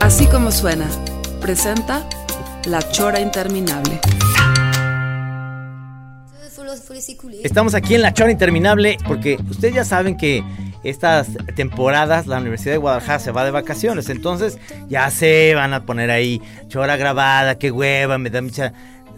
Así como suena, presenta La Chora Interminable. Estamos aquí en La Chora Interminable porque ustedes ya saben que estas temporadas la Universidad de Guadalajara se va de vacaciones. Entonces ya se van a poner ahí chora grabada, qué hueva, me da mucha...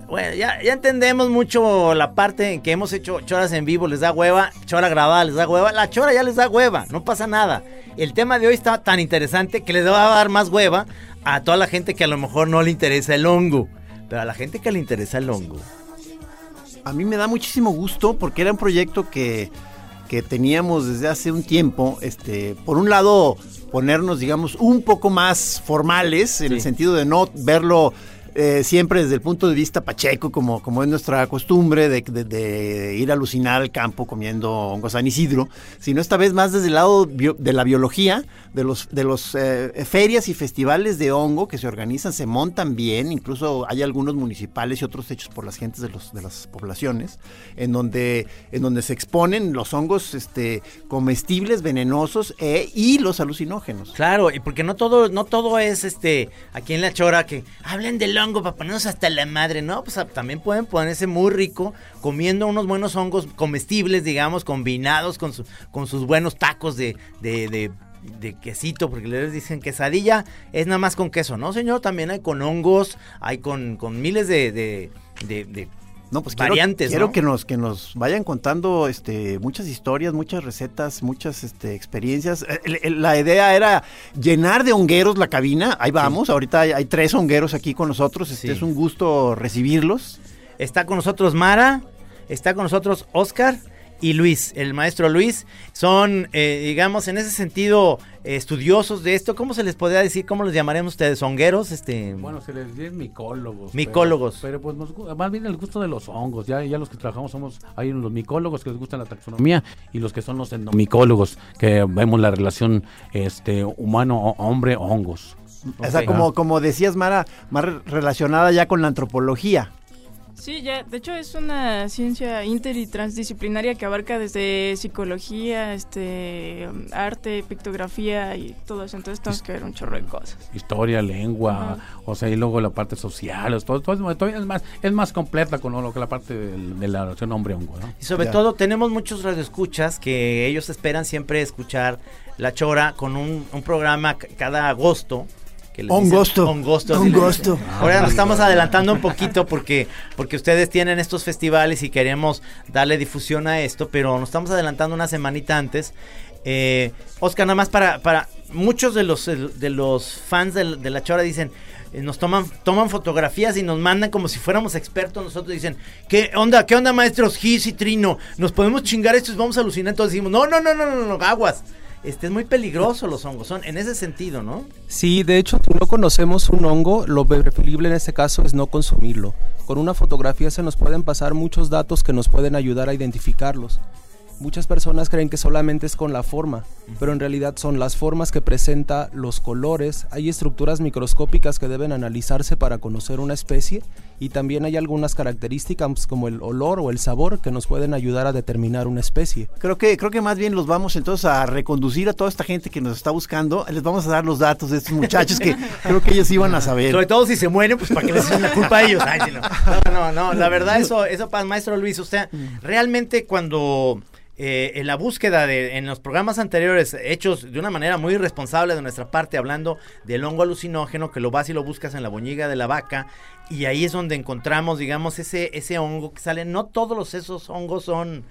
Bueno, ya, ya entendemos mucho la parte en que hemos hecho choras en vivo, les da hueva, chora grabada les da hueva, la chora ya les da hueva, no pasa nada. El tema de hoy está tan interesante que les va a dar más hueva a toda la gente que a lo mejor no le interesa el hongo, pero a la gente que le interesa el hongo. A mí me da muchísimo gusto porque era un proyecto que que teníamos desde hace un tiempo, este, por un lado ponernos, digamos, un poco más formales, en el sentido de no verlo eh, siempre desde el punto de vista pacheco, como, como es nuestra costumbre de, ir a alucinar al campo comiendo hongos San Isidro, sino esta vez más desde el lado de la biología, de los, de los eh, ferias y festivales de hongo que se organizan, se montan bien, incluso hay algunos municipales y otros hechos por las gentes de, los, de las poblaciones, en donde, en donde se exponen los hongos este, comestibles, venenosos e, y los alucinógenos. Claro, y porque no todo, no todo es este aquí en la chora que hablen del hongo hongo para ponernos hasta la madre, ¿no? Pues ah, también pueden ponerse muy rico comiendo unos buenos hongos comestibles, digamos, combinados con, con sus buenos tacos de, de, de quesito, porque les dicen quesadilla es nada más con queso, ¿no, señor? También hay con hongos, hay con, con miles de, de, de no, pues variantes. Quiero, que nos que nos vayan contando este muchas historias, muchas recetas, muchas este, experiencias. Eh, la idea era llenar de hongueros la cabina. Ahí vamos. Ahorita hay, tres hongueros aquí con nosotros. Este es un gusto recibirlos. Está con nosotros Mara, está con nosotros Oscar y Luis, el maestro Luis, son, eh, digamos, en ese sentido, estudiosos de esto. ¿Cómo se les podría decir? ¿Cómo los llamaremos ustedes? ¿Hongueros? Este... Bueno, se les dice micólogos. Micólogos. Pero, pues más bien el gusto de los hongos. Ya, ya los que trabajamos somos, hay los micólogos que les gustan la taxonomía y los que son los endomicólogos, que vemos la relación este humano-hombre-hongos. O sea, como, como decías, Mara, más relacionada ya con la antropología. Sí, ya, de hecho es una ciencia inter y transdisciplinaria que abarca desde psicología, este, arte, pictografía y todo eso. Entonces tenemos que ver un chorro de cosas. Historia, lengua, o sea, y luego la parte social, todo, todo, es más, es más completa con lo que la parte de, la relación hombre-hongo, ¿no? Y sobre todo tenemos muchos radioescuchas que ellos esperan siempre escuchar La Chora con un, un programa cada agosto un gusto. Un gusto. Un gusto. Ahora nos estamos adelantando un poquito porque, porque ustedes tienen estos festivales y queremos darle difusión a esto, pero nos estamos adelantando una semanita antes. Eh, Oscar, nada más para, para muchos de los, de los fans de, La Chora dicen, eh, nos toman, toman fotografías y nos mandan como si fuéramos expertos. Nosotros dicen, ¿qué onda, qué onda, maestros Gis y Trino? ¿Nos podemos chingar esto y vamos a alucinar? Entonces decimos, no, no, no, no, no, no, aguas este, es muy peligroso los hongos, son en ese sentido, ¿no? Sí, de hecho, si no conocemos un hongo, lo preferible en este caso es no consumirlo. Con una fotografía se nos pueden pasar muchos datos que nos pueden ayudar a identificarlos. Muchas personas creen que solamente es con la forma, pero en realidad son las formas que presenta, los colores, hay estructuras microscópicas que deben analizarse para conocer una especie y también hay algunas características como el olor o el sabor que nos pueden ayudar a determinar una especie. Creo que creo que más bien los vamos entonces a reconducir a toda esta gente que nos está buscando, les vamos a dar los datos de estos muchachos que creo que ellos iban a saber. Sobre todo si se mueren, pues para que les echen la culpa a ellos. no. no, no, la verdad eso eso para maestro Luis, usted realmente cuando eh, en la búsqueda de, en los programas anteriores, hechos de una manera muy irresponsable de nuestra parte, hablando del hongo alucinógeno, que lo vas y lo buscas en la boñiga de la vaca, y ahí es donde encontramos, digamos, ese, ese hongo que sale. No todos esos hongos son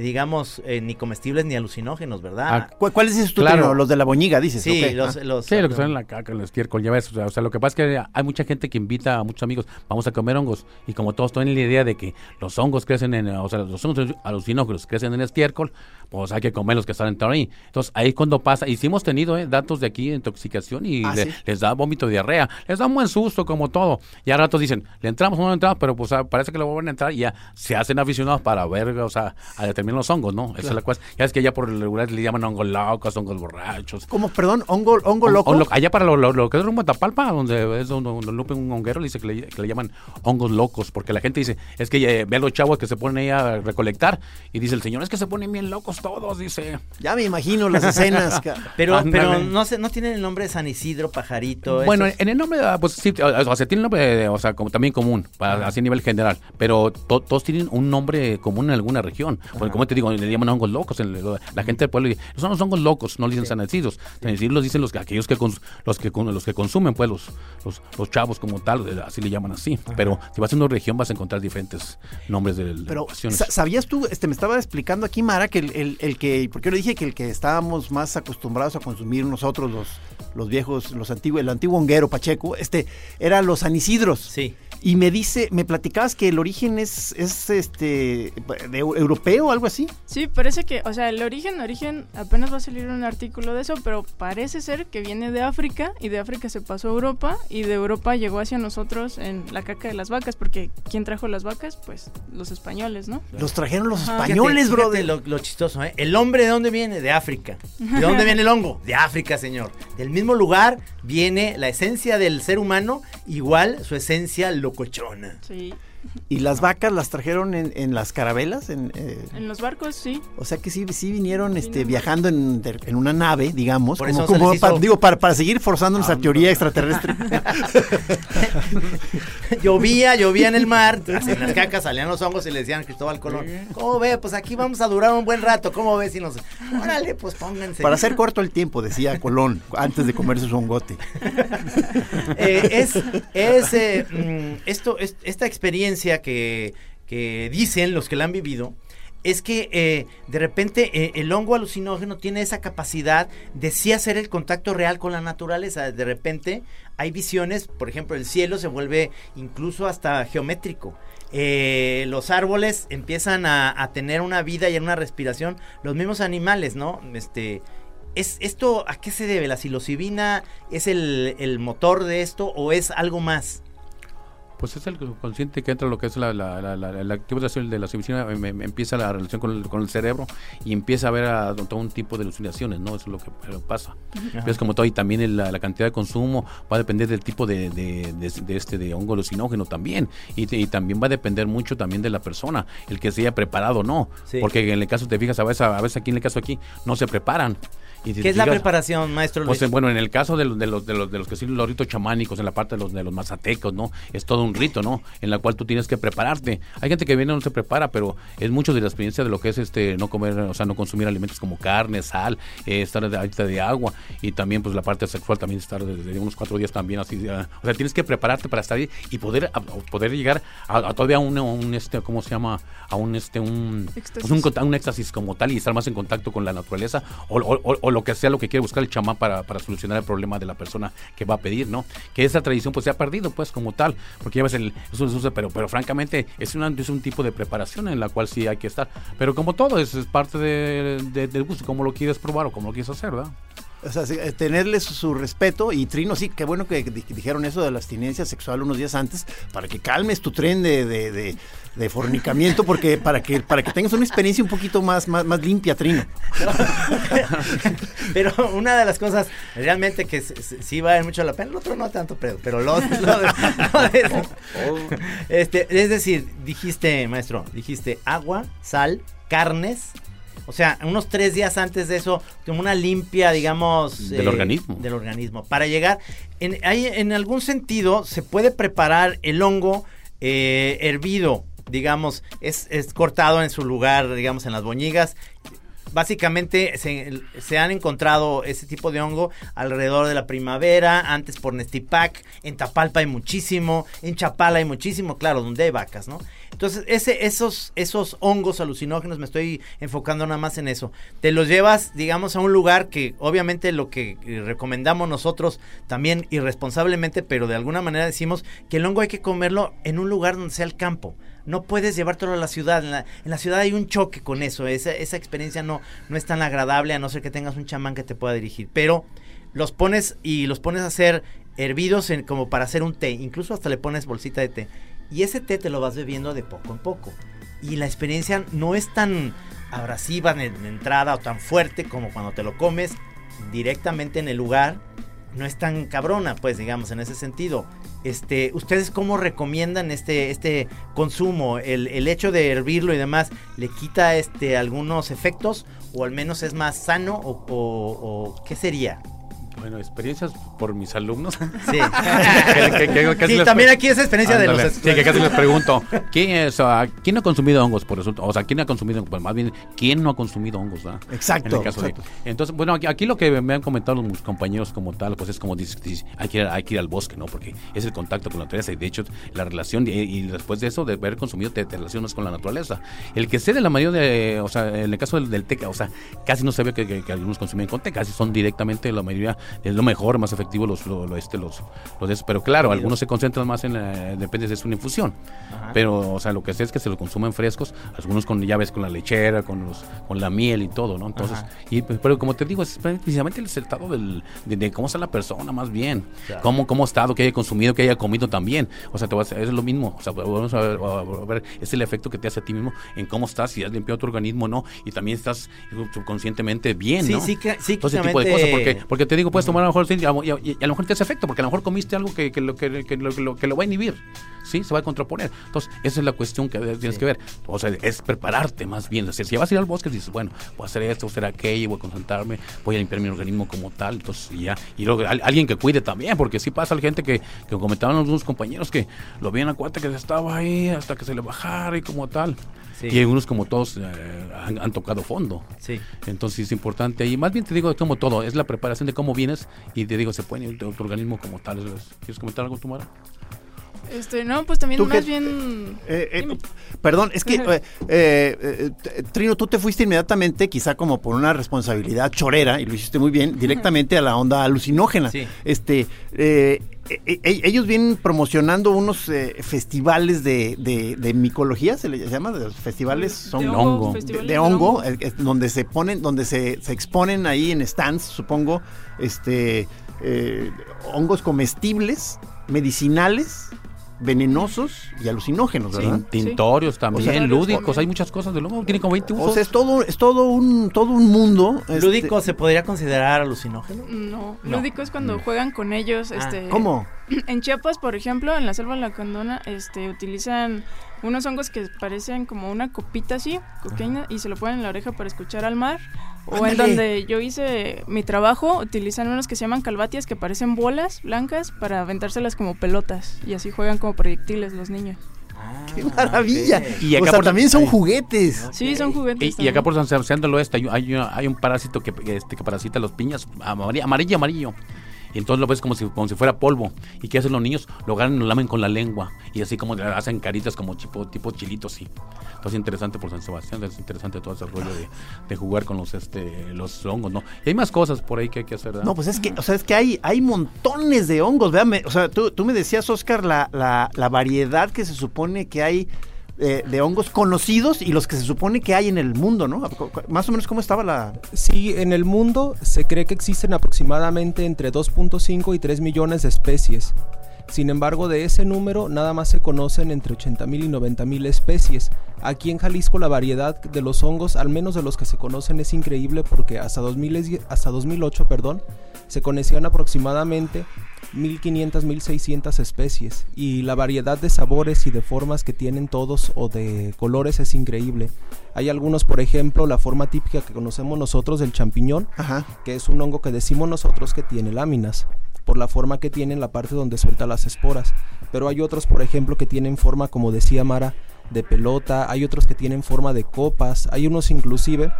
digamos, eh, ni comestibles ni alucinógenos, ¿verdad? Ah, ¿Cu- ¿Cuáles dices tú, Claro. Los de la boñiga, dices. sí, los, Ah. los- Sí, lo que son en la caca, en el estiércol, ya ves. O sea, o sea, lo que pasa es que hay mucha gente que invita a muchos amigos, vamos a comer hongos. Y como todos tienen la idea de que los hongos crecen en, o sea, los hongos alucinógenos crecen en estiércol, pues hay que comer los que están ahí. Entonces ahí es cuando pasa, y sí hemos tenido eh, datos de aquí de intoxicación y Ah, le- ¿sí? les da vómito, diarrea, les da un buen susto como todo. Y a ratos dicen, le entramos o no le entramos, pero pues ah, parece que le vuelven a entrar y ya se hacen aficionados para ver, o sea, a determinar los hongos, ¿no? Esa es la cuestión. Ya es que ya por el regular le llaman hongos locos, hongos borrachos. ¿Cómo, perdón? ¿Hongo, hongo Hon- loco? allá para lo, lo- lo que es rumbo a Tapalpa, donde es donde, donde Lupe un honguero, le dice que le, que le llaman hongos locos, porque la gente dice, es que eh, ve a los chavos que se ponen ahí a recolectar, y dice el señor, es que se ponen bien locos todos, dice. Ya me imagino las escenas. Pero, Ándale. pero no sé, no tienen el nombre de San Isidro, Pajarito. Bueno, esos? en el nombre, ah, pues sí, o sea, tiene un nombre, eh, o sea, como también común, para, así a nivel general, pero to- todos tienen un nombre común en alguna región. Porque, como te digo, le llaman hongos locos, en el- la gente del pueblo dice, son los hongos locos, no le dicen sanecidos. Sanecidos los dicen los que, aquellos que, cons- los que, los que consumen, pues, los, los, los chavos como tal, eh, así le llaman así. Pero si vas a una región vas a encontrar diferentes nombres de, de Pero, ¿sabías tú? Este, me estaba explicando aquí, Mara, que el, el- el que, porque yo le dije que el que estábamos más acostumbrados a consumir nosotros, los, los viejos, los antiguos, el antiguo honguero Pacheco, este, eran los anisidros. Sí. Y me dice, me platicabas que el origen es, es este, de, europeo o algo así. Sí, parece que, o sea, el origen, origen, apenas va a salir un artículo de eso, pero parece ser que viene de África y de África se pasó a Europa y de Europa llegó hacia nosotros en la caca de las vacas, porque ¿quién trajo las vacas? Pues los españoles, ¿no? Los trajeron los Ajá. españoles, fíjate Lo, lo chistoso, ¿eh? El hombre de dónde viene? De África. ¿De dónde viene el hongo? De África, señor. Del mismo lugar viene la esencia del ser humano, igual su esencia locochona. Sí. Y las vacas las trajeron en, en las carabelas, en, eh, En los barcos, sí. o sea que sí, sí vinieron este, Vinieron. viajando en, de- en una nave, digamos, Por como, eso se como les para, hizo- digo, para, para seguir forzando nuestra teoría extraterrestre. llovía, llovía en el mar, en las cacas salían los hongos y le decían a Cristóbal Colón, ¿cómo ve? Pues aquí vamos a durar un buen rato, ¿cómo ves? Y nos, órale, pues pónganse. para hacer corto el tiempo, decía Colón, antes de comerse su hongote. Eh, es es eh, mm, esto es- esta experiencia que, dicen los que la han vivido es que eh, de repente eh, el hongo alucinógeno tiene esa capacidad de sí hacer el contacto real con la naturaleza. De repente hay visiones, por ejemplo, el cielo se vuelve incluso hasta geométrico. Eh, los árboles empiezan a, tener una vida y una respiración. Los mismos animales, ¿no? Este, ¿Es esto a qué se debe? ¿La psilocibina es el motor de esto o es algo más? Pues es el consciente que entra lo que es la, la, la, la- la activación de la psilocibina, em- em- empieza la relación con el, con el cerebro y empieza a ver a, todo un tipo de alucinaciones, ¿no? Eso es lo que pasa. Es como todo, y también el- la, la cantidad de consumo va a depender del tipo de, de, de- de este de hongo alucinógeno también. Y, también va a depender mucho también de la persona, el que se haya preparado o no. Sí. Porque en el caso, te fijas, a veces, a veces aquí en el caso aquí, no se preparan. Y ¿Qué es la preparación, maestro pues Luis? bueno, en el caso de los, de los, de los, de los que sí, los ritos chamánicos, en la parte de los, de los mazatecos, ¿no? Es todo un rito, ¿no? En la cual tú tienes que prepararte. Hay gente que viene y no se prepara, pero es mucho de la experiencia de lo que es este no comer, o sea, no consumir alimentos como carne, sal, eh, estar de, alta de agua y también pues la parte sexual también estar desde unos cuatro días también así. o sea, tienes que prepararte para estar ahí y poder, a- poder llegar a, a todavía un, un, este, ¿cómo se llama? A un, este, un, Éxtasis. pues, un, éxtasis como tal y estar más en contacto con la naturaleza o, o- o- o lo que sea lo que quiere buscar el chamán para, para solucionar el problema de la persona que va a pedir, ¿no? Que esa tradición pues se ha perdido pues como tal, porque ya ves el, pero, pero francamente es, una, es un tipo de preparación en la cual sí hay que estar, pero como todo es, es parte de, de- del gusto, como lo quieres probar o como lo quieres hacer, ¿verdad? O sea, eh, tenerles su, respeto y Trino, sí, qué bueno que di- dijeron eso de la abstinencia sexual unos días antes para que calmes tu tren de, de, de- de fornicamiento, porque para que para que tengas una experiencia un poquito más, más, más limpia, Trino. Pero una de las cosas realmente que sí vale mucho la pena, el otro no tanto, pero, pero lo, lo de- lo de- este, es decir, dijiste, maestro, dijiste agua, sal, carnes. O sea, unos tres días antes de eso, como una limpia, digamos... Del organismo. Del organismo. Para llegar, en, hay, en algún sentido, se puede preparar el hongo eh, hervido, digamos, es, es cortado en su lugar, digamos, en las boñigas. básicamente se, han encontrado ese tipo de hongo alrededor de la primavera, antes por Nestipac, en Tapalpa hay muchísimo, en Chapala hay muchísimo, claro, donde hay vacas, ¿no? Entonces, ese, esos, esos hongos alucinógenos, me estoy enfocando nada más en eso. Te los llevas, digamos, a un lugar que obviamente lo que recomendamos nosotros también irresponsablemente, pero de alguna manera decimos que el hongo hay que comerlo en un lugar donde sea el campo no puedes llevártelo a la ciudad. En la, ciudad hay un choque con eso. Esa, experiencia no, no es tan agradable a no ser que tengas un chamán que te pueda dirigir. Pero los pones y los pones a hacer hervidos en, como para hacer un té. Incluso hasta le pones bolsita de té. Y ese té te lo vas bebiendo de poco en poco. Y la experiencia no es tan abrasiva en, en entrada o tan fuerte como cuando te lo comes directamente en el lugar. No es tan cabrona, pues digamos, en ese sentido. Este, ¿Ustedes cómo recomiendan este, este consumo? El, el, hecho de hervirlo y demás, ¿le quita este, algunos efectos? ¿O al menos es más sano? ¿O, o qué sería? Bueno, experiencias por mis alumnos. Sí, sí también aquí es experiencia de los Sí, que casi les pregunto, ¿quién, es, ¿quién ha consumido hongos? Por eso, o sea, ¿quién ha consumido pues más bien, ¿quién no ha consumido hongos? Exacto. entonces, bueno, aquí, lo que me han comentado los compañeros como tal, pues es como dices, hay, que ir, hay que ir al bosque, ¿no? Porque es el contacto con la naturaleza y de hecho la relación, y, después de eso, de haber consumido, te, relacionas con la naturaleza. El que sé de la mayoría de, o sea, en el caso del, del té, o sea, casi no se ve que, algunos consumían con té, casi son directamente la mayoría es lo mejor, más efectivo los, lo, este, los, los pero claro, algunos se concentran más en la, depende de su infusión, pero o sea, lo que sé es que se lo consumen frescos, algunos con llaves con la lechera, con los, con la miel y todo, ¿no? Entonces, y, pues, pero como te digo, es precisamente el estado del, de, cómo está la persona más bien, cómo, cómo ha estado, que haya consumido, que haya comido también, o sea, te vas, es lo mismo, o sea, vamos a ver, es el efecto que te hace a ti mismo en cómo estás, si has limpiado tu organismo o no, y también estás subconscientemente bien, ¿no? Sí, sí, sí, Todo ese tipo de cosas, porque, porque te digo, puedes tomar a lo mejor y a, lo mejor te hace efecto, porque a lo mejor comiste algo que, que, lo, que, que, lo, que lo va a inhibir, ¿sí? Se va a contraponer. Entonces, esa es la cuestión que tienes que ver. O sea, es prepararte más bien. O sea, si vas a ir al bosque, dices, bueno, voy a hacer esto, voy a hacer aquello, voy a concentrarme, voy a limpiar mi organismo como tal, entonces y ya. Y luego alguien que cuide también, porque sí pasa la gente que, que comentaban algunos compañeros que lo veían a cuenta que estaba ahí hasta que se le bajara y como tal. Y algunos como todos eh, han, tocado fondo. Sí. Entonces es importante. Y más bien te digo, es como todo, es la preparación de cómo vienes y te digo, se puede ir tu organismo como tal. ¿Quieres comentar algo, Tumara? Este, no, pues también más bien... Eh, eh, perdón, es que, eh, Trino, tú te fuiste inmediatamente, quizá como por una responsabilidad chorera, y lo hiciste muy bien, directamente a la onda alucinógena. Este, ellos vienen promocionando unos festivales de, de, micología, se les llama, de los festivales son de hongo, de, hongo, donde se ponen, donde se, se, exponen ahí en stands, supongo, este, hongos comestibles, medicinales venenosos y alucinógenos, ¿verdad? tintorios también, lúdicos, hay muchas cosas de lomo, tiene como 20 usos. O sea, es todo, es todo un, todo un mundo. Este ¿Lúdico se podría considerar alucinógeno? No, lúdico es cuando juegan con ellos, ah. este... ¿Cómo? En Chiapas, por ejemplo, en la selva de la Candona, este, utilizan unos hongos que parecen como una copita así, cocaína, y se lo ponen en la oreja para escuchar al mar. O en donde yo hice mi trabajo, utilizan unos que se llaman calvatias que parecen bolas blancas para aventárselas como pelotas. Y así juegan como proyectiles los niños. Ah, ¡Qué maravilla! Y acá también son juguetes. Sí, son juguetes. Y, acá por San Sebastián del Oeste hay, hay, un parásito que, este, que parasita los piñas, amarillo, amarillo. Y entonces lo ves como si, como si fuera polvo. ¿Y qué hacen los niños? Lo agarran y lo lamen con la lengua y así como hacen caritas como tipo, tipo chilitos, sí. Entonces interesante por San Sebastián, es interesante todo ese rollo de, jugar con los este los hongos, ¿no? Y hay más cosas por ahí que hay que hacer, No, pues es que, o sea, es que hay, hay montones de hongos, véame, o sea, tú, tú me decías, Oscar, la, la, la variedad que se supone que hay de hongos conocidos y los que se supone que hay en el mundo, ¿no? Más o menos cómo estaba la... Sí, en el mundo se cree que existen aproximadamente entre 2.5 y 3 millones de especies. Sin embargo, de ese número nada más se conocen entre 80.000 y 90.000 especies. Aquí en Jalisco la variedad de los hongos, al menos de los que se conocen, es increíble porque hasta, 2000, hasta 2008 perdón, se conocían aproximadamente 1500, 1600 especies y la variedad de sabores y de formas que tienen todos o de colores es increíble. Hay algunos, por ejemplo, la forma típica que conocemos nosotros del champiñón, que es un hongo que decimos nosotros que tiene láminas por la forma que tiene en la parte donde suelta las esporas. Pero hay otros, por ejemplo, que tienen forma, como decía Mara, de pelota, hay otros que tienen forma de copas, hay unos inclusive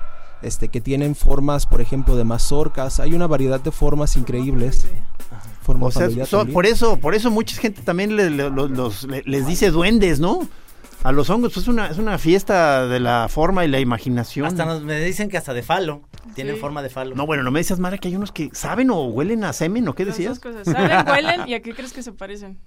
este, que tienen formas, por ejemplo, de mazorcas. Hay una variedad de formas increíbles. Forma O sea, so- por eso, por eso mucha gente también le- le- los- los- le- les dice duendes, ¿no? A los hongos, pues es una, es una fiesta de la forma y la imaginación. Hasta nos, me dicen que hasta de falo. Tienen Sí. forma de falo. No, bueno, no me decías, Mara, que hay unos que saben o huelen a semen, ¿o qué decías? dos cosas. Saben, huelen y a qué crees que se parecen.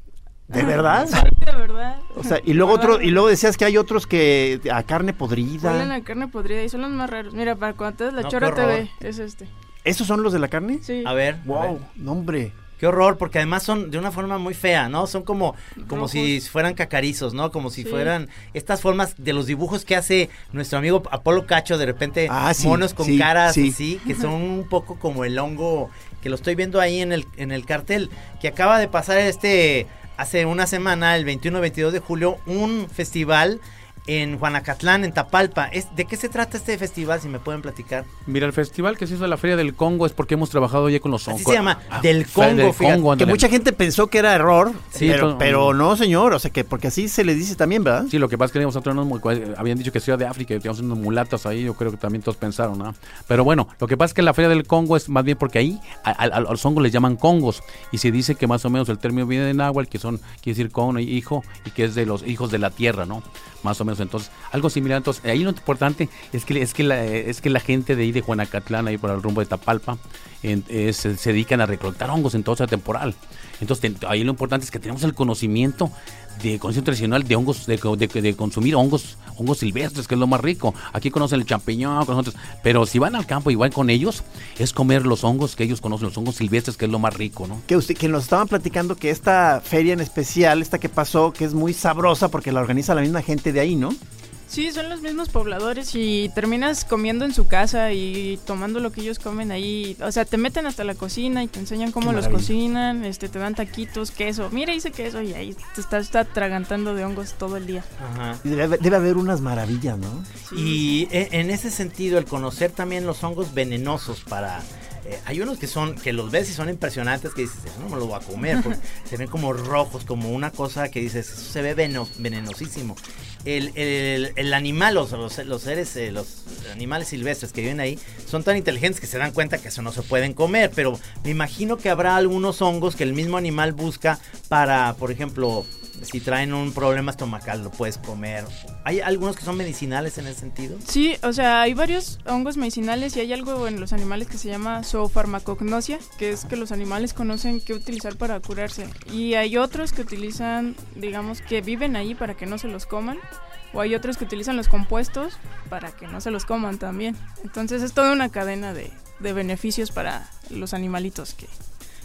¿De verdad? Sí, de verdad. O sea, y luego otro, y luego decías que hay otros que a carne podrida. Huelen a carne podrida y son los más raros. Mira, para cuando la No, chora. TV, es este. ¿Esos son los de la carne? Sí. A ver. a ver. Wow, no hombre. Qué horror, porque además son de una forma muy fea, ¿no? Son como, como Rojos. si fueran cacarizos, ¿no? Como si Sí. fueran estas formas de los dibujos que hace nuestro amigo Apolo Cacho, de repente Ah, sí, monos con sí, caras sí. así, que son un poco como el hongo que lo estoy viendo ahí en el, en el cartel, que acaba de pasar este, hace una semana, el 21-22 de julio, un festival en Juanacatlán, en Tapalpa. Es, ¿De qué se trata este festival, si me pueden platicar? Mira, el festival que se hizo en la Feria del Congo es porque hemos trabajado ya con los Así hongos. se llama, Ah, del Feria Congo, fíjate, Que ándale. mucha gente pensó que era error, Sí, pero, pero no, señor. O sea, que porque así se le dice también, ¿verdad? Sí, lo que pasa es que teníamos otros muy- habían dicho que Ciudad de África y teníamos unos mulatas ahí, yo creo que también todos pensaron, ¿no? Pero bueno, lo que pasa es que la Feria del Congo es más bien porque ahí a, a- a los hongos les llaman congos y se dice que más o menos el término viene de náhuatl, que son, quiere decir cono y hijo, y que es de los hijos de la tierra, ¿no? Más o menos, entonces, algo similar. Entonces, ahí lo importante es que, es que, la, es que la gente de ahí de Juanacatlán, ahí por el rumbo de Tapalpa, se, dedican a recolectar hongos en toda temporal. Entonces, ahí lo importante es que tenemos el conocimiento de conocimiento tradicional de hongos, de, de- de consumir hongos, hongos silvestres, que es lo más rico. Aquí conocen el champiñón, con pero si van al campo van con ellos, es comer los hongos que ellos conocen, los hongos silvestres, que es lo más rico, ¿no? Que usted, que nos estaban platicando que esta feria en especial, esta que pasó, que es muy sabrosa porque la organiza la misma gente de ahí, ¿no? Sí, son los mismos pobladores y terminas comiendo en su casa y tomando lo que ellos comen ahí. O sea, te meten hasta la cocina y te enseñan cómo los cocinan, este, te dan taquitos, queso. Mira, hice queso y ahí te estás está atragantando de hongos todo el día. Ajá. Y Debe, debe haber unas maravillas, ¿no? Y e- en ese sentido, el conocer también los hongos venenosos para... eh, hay unos que son, que los ves y son impresionantes, que dices, "Eso no me lo voy a comer, porque se ven como rojos, como una cosa que dices, eso se ve veno- venenosísimo. El, el- el animal, los, los, seres, eh, los animales silvestres que viven ahí, son tan inteligentes que se dan cuenta que eso no se pueden comer, pero me imagino que habrá algunos hongos que el mismo animal busca para, por ejemplo, si traen un problema estomacal, lo puedes comer. ¿Hay algunos que son medicinales en ese sentido? Sí, o sea, hay varios hongos medicinales y hay algo en los animales que se llama zoofarmacognosia, que es que los animales conocen qué utilizar para curarse. Y hay otros que utilizan, digamos, que viven ahí para que no se los coman. O hay otros que utilizan los compuestos para que no se los coman también. Entonces es toda una cadena de, de beneficios para los animalitos que,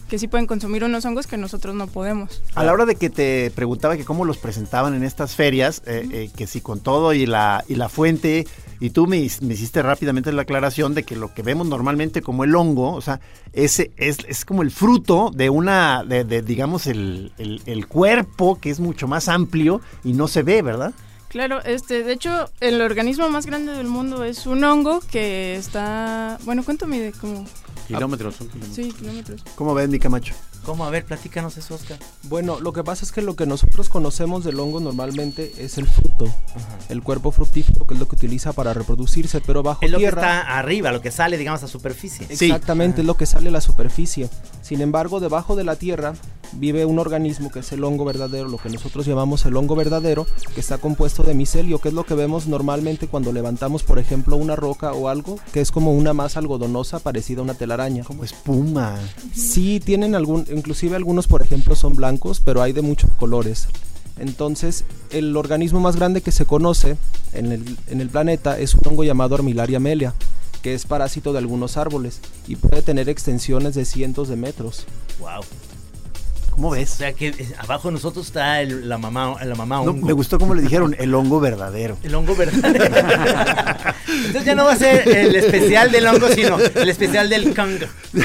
que sí pueden consumir unos hongos que nosotros no podemos. A la hora de que te preguntaba que cómo los presentaban en estas ferias, eh, eh, que si con todo y la, y la fuente, y tú me, hiciste rápidamente la aclaración de que lo que vemos normalmente como el hongo, o sea, ese es, es como el fruto de una, de, de, digamos, el, el- el cuerpo que es mucho más amplio y no se ve, ¿verdad? Claro, este, de hecho, el organismo más grande del mundo es un hongo que está, bueno, ¿cuánto mide? Como, Kilómetros. son kilómetros. sí, kilómetros. ¿Cómo ves, mi Camacho? ¿Cómo? A ver, platícanos eso, Oscar. Bueno, lo que pasa es que lo que nosotros conocemos del hongo normalmente es el fruto, el cuerpo fructífero, que es lo que utiliza para reproducirse, pero bajo Es lo que tierra. está arriba, lo que sale, digamos, a superficie. Sí. Exactamente, es lo que sale a la superficie. Sin embargo, debajo de la tierra vive un organismo que es el hongo verdadero, lo que nosotros llamamos el hongo verdadero, que está compuesto de micelio, que es lo que vemos normalmente cuando levantamos, por ejemplo, una roca o algo, que es como una masa algodonosa parecida a una telaraña. Como espuma. Sí, tienen algún, inclusive algunos, por ejemplo, son blancos, pero hay de muchos colores. Entonces, el organismo más grande que se conoce en el, en el planeta es un hongo llamado Armillaria melia, que es parásito de algunos árboles y puede tener extensiones de cientos de metros. Wow. ¿Cómo O ves? sea que eh, abajo de nosotros está el- la mamá, la mamá No, hongo. me gustó cómo le dijeron el hongo verdadero. El hongo verdadero. Entonces ya no va a ser el especial del hongo, sino el especial del Congo.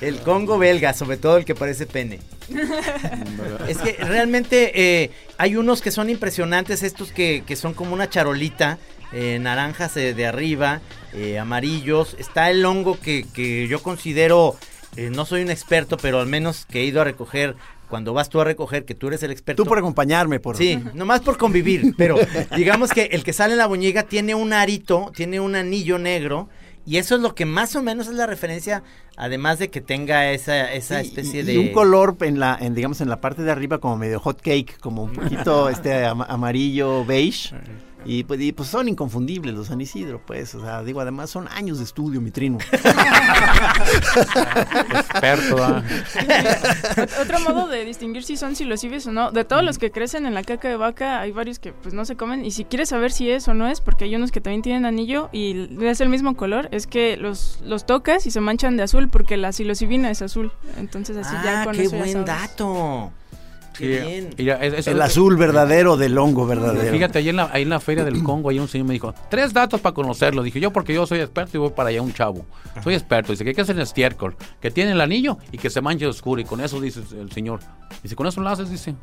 el Congo belga, sobre todo el que parece pene. Es que realmente eh, hay unos que son impresionantes, estos que, que son como una charolita, eh, naranjas eh, de arriba, eh, amarillos. Está el hongo que, que yo considero, eh, no soy un experto, pero al menos que he ido a recoger cuando vas tú a recoger, que tú eres el experto. Tú por acompañarme, por Sí, nomás por convivir, pero digamos que el que sale en la boñiga tiene un arito, tiene un anillo negro y eso es lo que más o menos es la referencia, además de que tenga esa, esa Sí, especie y, de... y un color en la, en, digamos, en la parte de arriba como medio hot cake, como un poquito este ama- amarillo beige. Y pues, y, pues son inconfundibles los San Isidro, pues. O sea, digo, además son años de estudio, mi trino. Experto, ¿ah? Ot- Otro modo de distinguir si son silosibes o no, de todos los que crecen en la caca de vaca, hay varios que pues no se comen y si quieres saber si es o no es, porque hay unos que también tienen anillo y es el mismo color, es que los, los tocas y se manchan de azul porque la psilocibina es azul, entonces así ya ah, con qué eso ya buen sabes. dato. Qué Sí, bien. y ya, es- es- El es- azul verdadero del hongo verdadero. Fíjate, ahí en, la, ahí en la feria del Congo, ahí un señor me dijo, tres datos para conocerlo. Dije yo, porque yo soy experto y voy para allá un chavo. Soy experto. Dice que hay que hacer el estiércol, que tiene el anillo y que se manche de oscuro. Y con eso dice el señor. Dice, con eso lo haces, dice.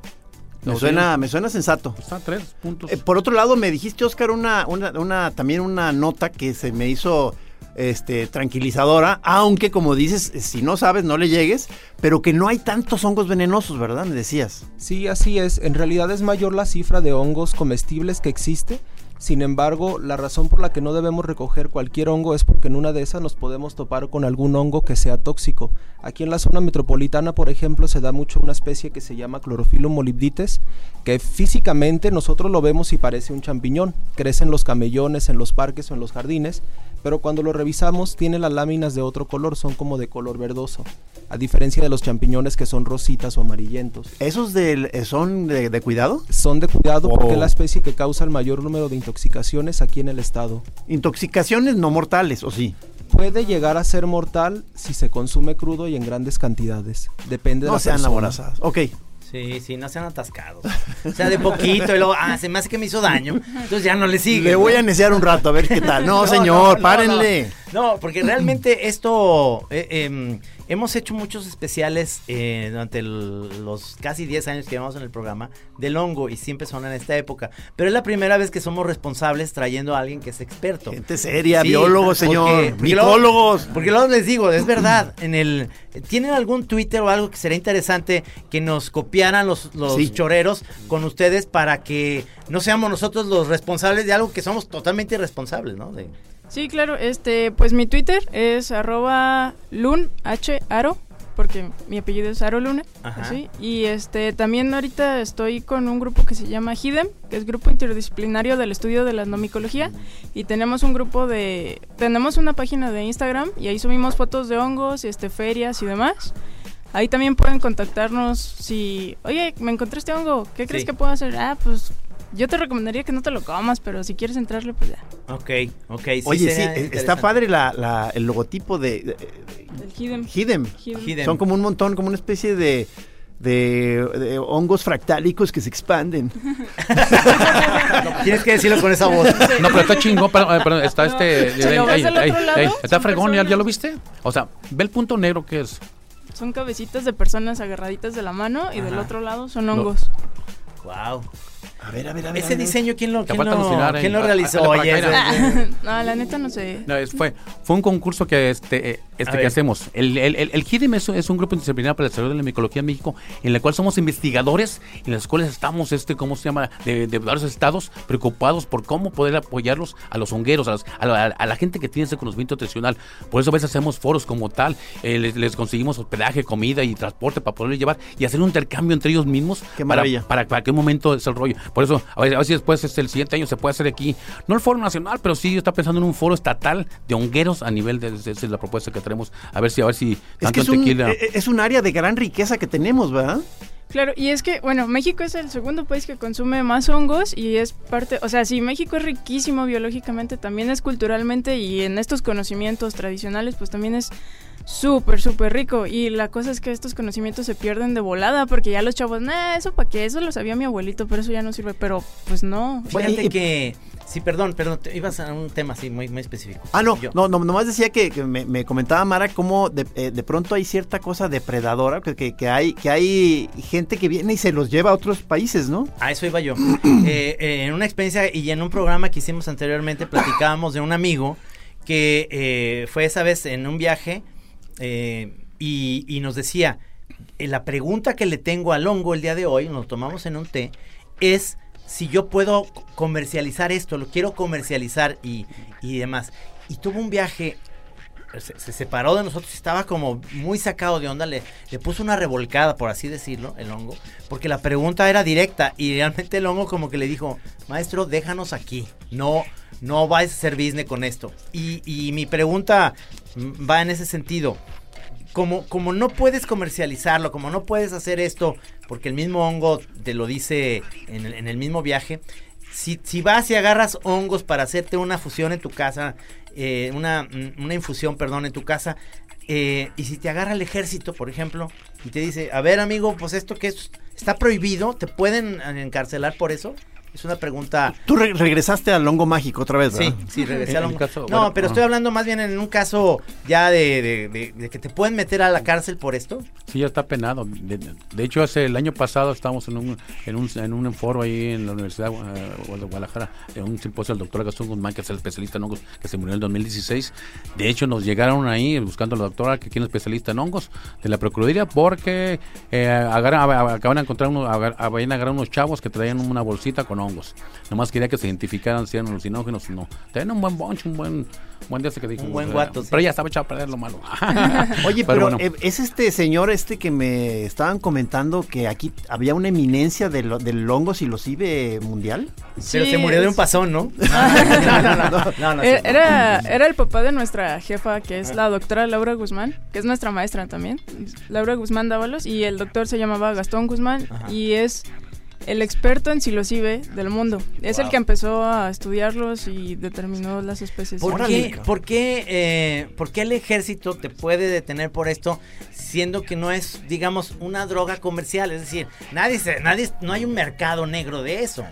Me suena, me suena sensato. Está tres puntos. Eh, por otro lado, me dijiste, Oscar, una, una, una, también una nota que se me hizo este, tranquilizadora, aunque como dices, si no sabes, no le llegues, pero que no hay tantos hongos venenosos, ¿verdad? Me decías. Sí, así es. En realidad es mayor la cifra de hongos comestibles que existe. Sin embargo, la razón por la que no debemos recoger cualquier hongo es porque en una de esas nos podemos topar con algún hongo que sea tóxico. Aquí en la zona metropolitana, por ejemplo, se da mucho una especie que se llama Chlorophyllum molybdites, que físicamente nosotros lo vemos y parece un champiñón. Crece en los camellones, en los parques o en los jardines, pero cuando lo revisamos tiene las láminas de otro color, son como de color verdoso, a diferencia de los champiñones que son rositas o amarillentos. ¿Esos eh, son de, de cuidado? Son de cuidado porque es la especie que causa el mayor número de intoxicaciones aquí en el estado. Intoxicaciones no mortales, ¿o sí? Puede llegar a ser mortal si se consume crudo y en grandes cantidades. Depende de No la sean persona. Ok. Sí, sí, no sean atascados. O sea, de poquito y luego, ah, se me hace que me hizo daño. Entonces ya no le sigue. Le voy a neciar un rato a ver qué tal. No, No, señor, no, no, párenle. No, porque realmente esto, eh, em, hemos hecho muchos especiales eh, durante el- los casi 10 años que llevamos en el programa del hongo y siempre son en esta época. Pero es la primera vez que somos responsables trayendo a alguien que es experto. Gente seria, Sí, biólogos, señor. porque micólogos. Porque luego les digo, es verdad, en el ¿tienen algún Twitter o algo que sería interesante que nos copiaran los, los Sí. choreros con ustedes para que no seamos nosotros los responsables de algo que somos totalmente irresponsables, ¿no? De- Sí, claro, este, pues mi Twitter es arroba lunharo, porque mi apellido es Aro Luna, Ajá. así, y este, también ahorita estoy con un grupo que se llama HIDEM, que es Grupo Interdisciplinario del Estudio de la Endomicología, y tenemos un grupo de, tenemos una página de Instagram, y ahí subimos fotos de hongos, este, ferias y demás. Ahí también pueden contactarnos si, oye, me encontré este hongo, ¿qué crees Sí. que puedo hacer? Ah, pues yo te recomendaría que no te lo comas, pero si quieres entrarle, pues ya. Ok, ok. sí Oye, sí, está padre la, la- el logotipo de, de- El HIDEM. Hidden. HIDEM. Hidden. Son como un montón, como una especie de, de, de hongos fractálicos que se expanden. Tienes que decirlo con esa voz. No, pero está chingón, pero, eh, pero está este... Si lo ves del otro lado, está fregón, ¿ya, lo viste? O sea, ve el punto negro que es. Son cabecitas de personas agarraditas de la mano y del otro lado son hongos. Wow. A ver, a ver, a ver. a Ese ver. diseño, ¿quién lo, quién lo, quién eh. lo realizó? ah, para Oye, no, la neta no sé. No, es- fue, fue un concurso que este, eh, este ver. que hacemos. El, el, el, el es, es un grupo interdisciplinario para el desarrollo de la micología en México, en el cual somos investigadores, en las cuales estamos, este, ¿cómo se llama?, de, de varios estados preocupados por cómo poder apoyarlos a los hongueros, a, las- a la, a la gente que tiene ese conocimiento tradicional. Por eso a veces hacemos foros como tal, eh, les, les conseguimos hospedaje, comida y transporte para poderles llevar y hacer un intercambio entre ellos mismos. Qué para, maravilla. para, para qué momento es el rollo. Por eso, a ver, a ver si después este, el siguiente año se puede hacer aquí, no el foro nacional, pero sí está pensando en un foro estatal de hongueros a nivel de, esa es la propuesta que tenemos. A ver si, a ver si Es tanto que es en un, tequila. eh, es un área de gran riqueza que tenemos, ¿verdad? Claro, y es que, bueno, México es el segundo país que consume más hongos y es parte, o sea, si México es riquísimo biológicamente, también es culturalmente y en estos conocimientos tradicionales, pues también es súper, súper rico. Y la cosa es que estos conocimientos se pierden de volada porque ya los chavos, nah, eso para qué, eso lo sabía mi abuelito, pero eso ya no sirve. Pero, pues no. Fíjate Y- que. Sí, perdón, perdón, te ibas a un tema así muy, muy específico. Ah, no, Yo. no, no, nomás decía que, que me, me comentaba Mara cómo de, eh, de pronto hay cierta cosa depredadora, que, que, que hay, que hay gente que viene y se los lleva a otros países, ¿no? A eso iba yo. Eh, eh, en una experiencia y en un programa que hicimos anteriormente platicábamos de un amigo que eh, fue esa vez en un viaje eh, y, y nos decía, eh, la pregunta que le tengo al hongo el día de hoy, nos tomamos en un té, es si yo puedo comercializar esto, lo quiero comercializar y, y demás. Y tuvo un viaje se, separó de nosotros estaba como muy sacado de onda, le puso una revolcada, por así decirlo, el hongo, porque la pregunta era directa y realmente el hongo como que le dijo, maestro, déjanos aquí, no, no vais a hacer business con esto. Y, y mi pregunta va en ese sentido. Como, como, no puedes comercializarlo, como no puedes hacer esto, porque el mismo hongo te lo dice en el, en el mismo viaje, si, si, vas y agarras hongos para hacerte una fusión en tu casa, eh, una, mm, una, infusión, perdón, en tu casa, eh, y si te agarra el ejército, por ejemplo, y te dice, a ver amigo, pues esto que es, está prohibido, ¿te pueden encarcelar por eso? Es una pregunta. Tú re regresaste al hongo mágico otra vez, ¿verdad? Sí, sí, regresé al hongo. Caso, no, bueno, pero estoy hablando más bien en un caso ya de, de, de, de, que te pueden meter a la cárcel por esto. Sí, ya está penado. De, hecho, hace el año pasado estábamos en un, en un, en un foro ahí en la Universidad de Guadalajara, en un simposio del doctor Gastón Guzmán, que es el especialista en hongos, que se murió en el 2016. De hecho, nos llegaron ahí buscando a la doctora, que es especialista en hongos, de la Procuraduría, porque eh, acaban de encontrar, unos, habían agarrado unos chavos que traían una bolsita con hongos. Nomás quería que se identificaran si eran alucinógenos o no. Tenían un buen bunch, un buen, buen día que dijo. Un buen guato. Pero ya estaba echado a perder lo malo. Oye, pero, pero bueno. es este señor este que me estaban comentando que aquí había una eminencia del, del hongo silocibe mundial. Sí, pero se murió de un pasón, ¿no? no, no, no, no, no era, era el papá de nuestra jefa, que es la doctora Laura Guzmán, que es nuestra maestra también. Laura Guzmán Dávalos, y el doctor se llamaba Gastón Guzmán, Ajá. y es el experto en psilocibe del mundo. Es wow. el que empezó a estudiarlos y determinó las especies. ¿Por qué, ¿por, qué, eh, ¿Por qué el ejército te puede detener por esto siendo que no es, digamos, una droga comercial? Es decir, nadie, se, nadie no hay un mercado negro de eso.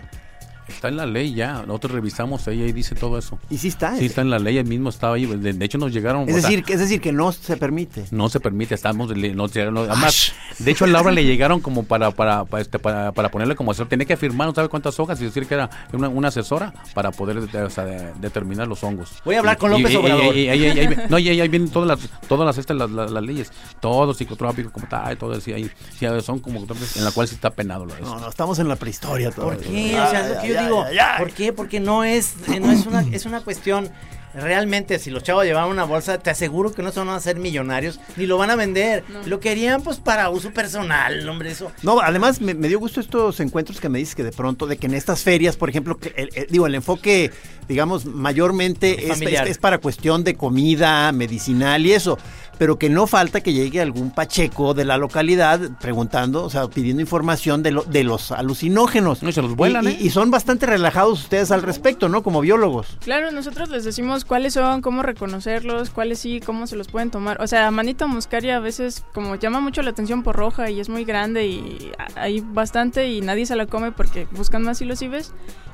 Está en la ley ya. Nosotros revisamos ahí y dice todo eso. ¿Y sí está? Sí, está en la ley. El mismo estaba ahí. De, de hecho, nos llegaron. Es decir, sea, es decir, que no se permite. No se permite. Estamos. Nos llegaron, además, de hecho, a Laura le llegaron como para para, para, este, para, para ponerle como asesor. Tenía que firmar no sabe cuántas hojas y decir que era una, una asesora para poder o sea, de, determinar los hongos. Voy a hablar con López y, Obrador. Y, y, y, no, y ahí vienen todas las, todas las, estas, las, las, las leyes. Todo psicotrópico, como tal, todo así. Ahí, sí, son como en la cual sí está penado. Lo no, no, estamos en la prehistoria todavía. ¿Por qué? O sea, lo que yo digo. ¿Por qué? Porque no es, eh, no es una, es una cuestión realmente si los chavos llevaban una bolsa, te aseguro que no se van a hacer millonarios ni lo van a vender. No. Lo querían pues para uso personal, hombre, eso. No, además me, me, dio gusto estos encuentros que me dices que de pronto, de que en estas ferias, por ejemplo, que, el, el, digo, el enfoque, digamos, mayormente es, es, es, para cuestión de comida, medicinal y eso. Pero que no falta que llegue algún pacheco de la localidad preguntando, o sea, pidiendo información de, lo, de los alucinógenos. No, se los vuelan, y, ¿eh? y, y son bastante relajados ustedes al respecto, ¿no? Como biólogos. Claro, nosotros les decimos cuáles son, cómo reconocerlos, cuáles sí, cómo se los pueden tomar. O sea, manita muscaria a veces como llama mucho la atención por roja y es muy grande y hay bastante y nadie se la come porque buscan más silocibes.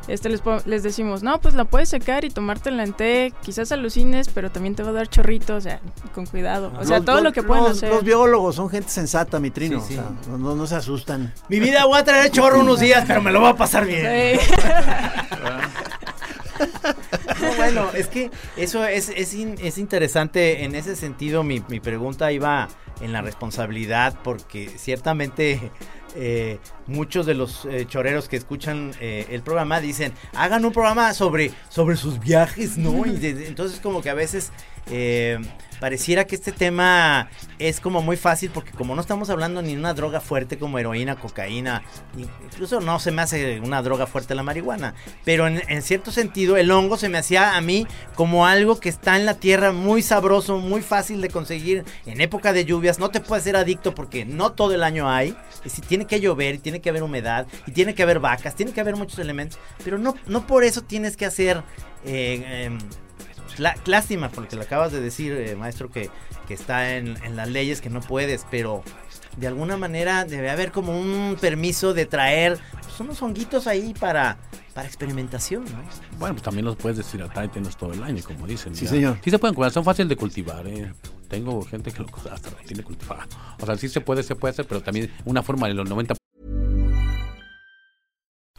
Este les, les decimos, no, pues la puedes secar y tomártela en té, quizás alucines, pero también te va a dar chorrito, o sea, con cuidado. O sea, los, todo los, lo que pueden los, hacer. Los biólogos son gente sensata, mi trino. Sí, sí. O sea, no, no, se asustan. Mi vida voy a traer chorro unos días, pero me lo voy a pasar bien. Sí. No, bueno, es que eso es, es, in, es interesante. En ese sentido, mi, mi, pregunta iba en la responsabilidad, porque ciertamente eh, muchos de los eh, choreros que escuchan eh, el programa dicen, hagan un programa sobre, sobre sus viajes, ¿no? Y de, entonces como que a veces eh, pareciera que este tema es como muy fácil porque como no estamos hablando ni de una droga fuerte como heroína, cocaína, incluso no se me hace una droga fuerte la marihuana, pero en, cierto sentido el hongo se me hacía a mí como algo que está en la tierra muy sabroso, muy fácil de conseguir en época de lluvias, no te puedes ser adicto porque no todo el año hay, es decir, tiene que llover, tiene que haber humedad, y tiene que haber vacas, tiene que haber muchos elementos, pero no, no por eso tienes que hacer... Eh, eh, lástima, porque lo acabas de decir, eh, maestro, que, que está en, en, las leyes que no puedes, pero de alguna manera debe haber como un permiso de traer pues, unos honguitos ahí para, para experimentación, ¿no? Bueno, pues también los puedes deshidratar y tienes todo el año, como dicen. Sí, ya. señor. Sí se pueden cuidar, son fáciles de cultivar, ¿eh? Tengo gente que lo, hasta lo tiene cultivado. O sea, sí se puede, se puede hacer, pero también una forma de los 90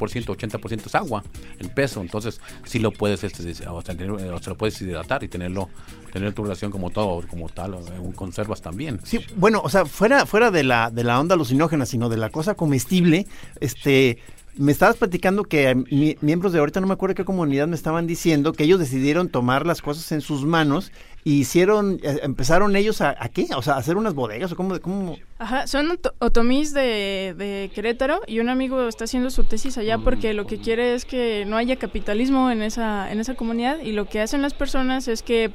Por ciento, 80% es agua, en peso. Entonces, sí lo puedes, este, o sea, tener- o se lo puedes hidratar y tenerlo, tener tu relación como todo, como tal, conservas también. Sí, bueno, o sea, fuera, fuera de la, de la onda alucinógena, sino de la cosa comestible, este, me estabas platicando que mi- miembros de ahorita no me acuerdo qué comunidad me estaban diciendo que ellos decidieron tomar las cosas en sus manos y hicieron, eh, empezaron ellos a, ¿a qué? O sea, a hacer unas bodegas o cómo, cómo? Ajá, son oto- otomís de, de Querétaro y un amigo está haciendo su tesis allá porque lo que quiere es que no haya capitalismo en esa, en esa comunidad y lo que hacen las personas es que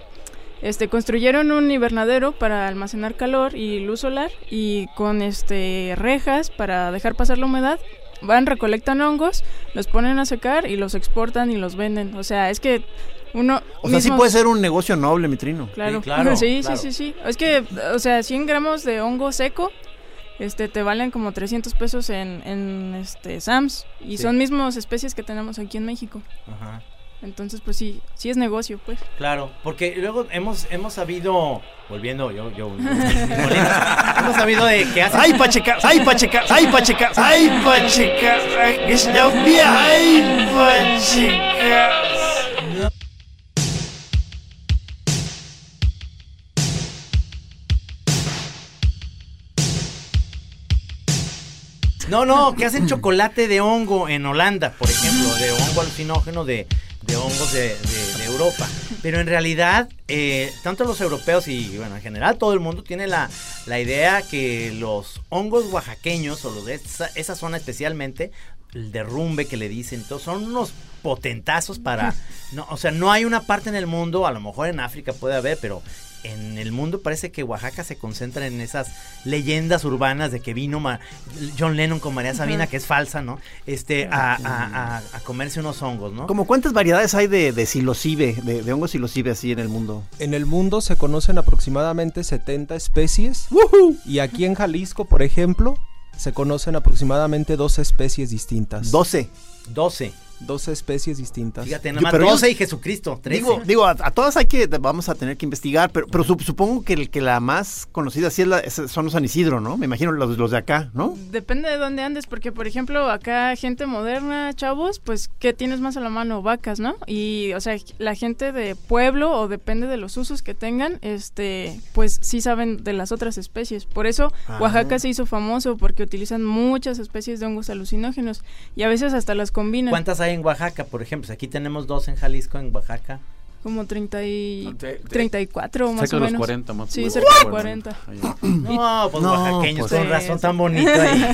este, construyeron un invernadero para almacenar calor y luz solar y con este, rejas para dejar pasar la humedad. Van, recolectan hongos, los ponen a secar y los exportan y los venden. O sea, es que uno... O sea, sí puede ser un negocio noble, mi trino. Claro, Sí, claro, sí, claro. sí, sí, sí. Es que, o sea, 100 gramos de hongo seco, este, te valen como 300 pesos en, en este, Sams. Y Sí. son mismos especies que tenemos aquí en México. Ajá. Entonces, pues sí, sí es negocio, pues. Claro, porque luego hemos hemos sabido, volviendo yo, yo, hemos sabido de que hace ¡Ay, pacheca! ¡Ay, pacheca! ¡Ay, pacheca! ¡Ay, pacheca! ¡Ay, está bien! ¡Ay, pacheca! No, no, que hacen chocolate de hongo en Holanda, por ejemplo, de hongo alucinógeno de, de hongos de, Europa. Pero en realidad, eh, tanto los europeos y, bueno, en general todo el mundo tiene la, la idea que los hongos oaxaqueños, o los de esa, esa zona especialmente, el derrumbe que le dicen, todos son unos potentazos para... No, o sea, no hay una parte en el mundo, a lo mejor en África puede haber, pero en el mundo parece que Oaxaca se concentra en esas leyendas urbanas de que vino Ma- John Lennon con María Sabina, que es falsa, ¿no? Este, a, a- a- a comerse unos hongos, ¿no? ¿Cómo cuántas variedades hay de, de psilocibe, de, de hongos psilocibe así en el mundo? En el mundo se conocen aproximadamente 70 especies y aquí en Jalisco, por ejemplo, se conocen aproximadamente 12 especies distintas. 12. 12. 12 especies distintas. Fíjate, nada más pero 12 yo- y Jesucristo, 13. Digo, digo a, a todas hay que, vamos a tener que investigar, pero, pero sup- supongo que, el, que la más conocida sí es la, es- son los San Isidro, ¿no? Me imagino los, los de acá, ¿no? Depende de dónde andes, porque por ejemplo, acá gente moderna, chavos, pues, ¿qué tienes más a la mano? Vacas, ¿no? Y, o sea, la gente de pueblo, o depende de los usos que tengan, este, pues sí saben de las otras especies. Por eso, Ah. Oaxaca se hizo famoso, porque utilizan muchas especies de hongos alucinógenos, y a veces hasta las combinan. ¿Cuántas hay en Oaxaca, por ejemplo? Aquí tenemos dos en Jalisco, en Oaxaca. Como 30 y... Te- te- 34 más Cerca o de los menos. 40 más. Sí, cerca de más- 40. ahí. No, pues No, oaxaqueños, pues con sí, razón sí. tan bonito ahí.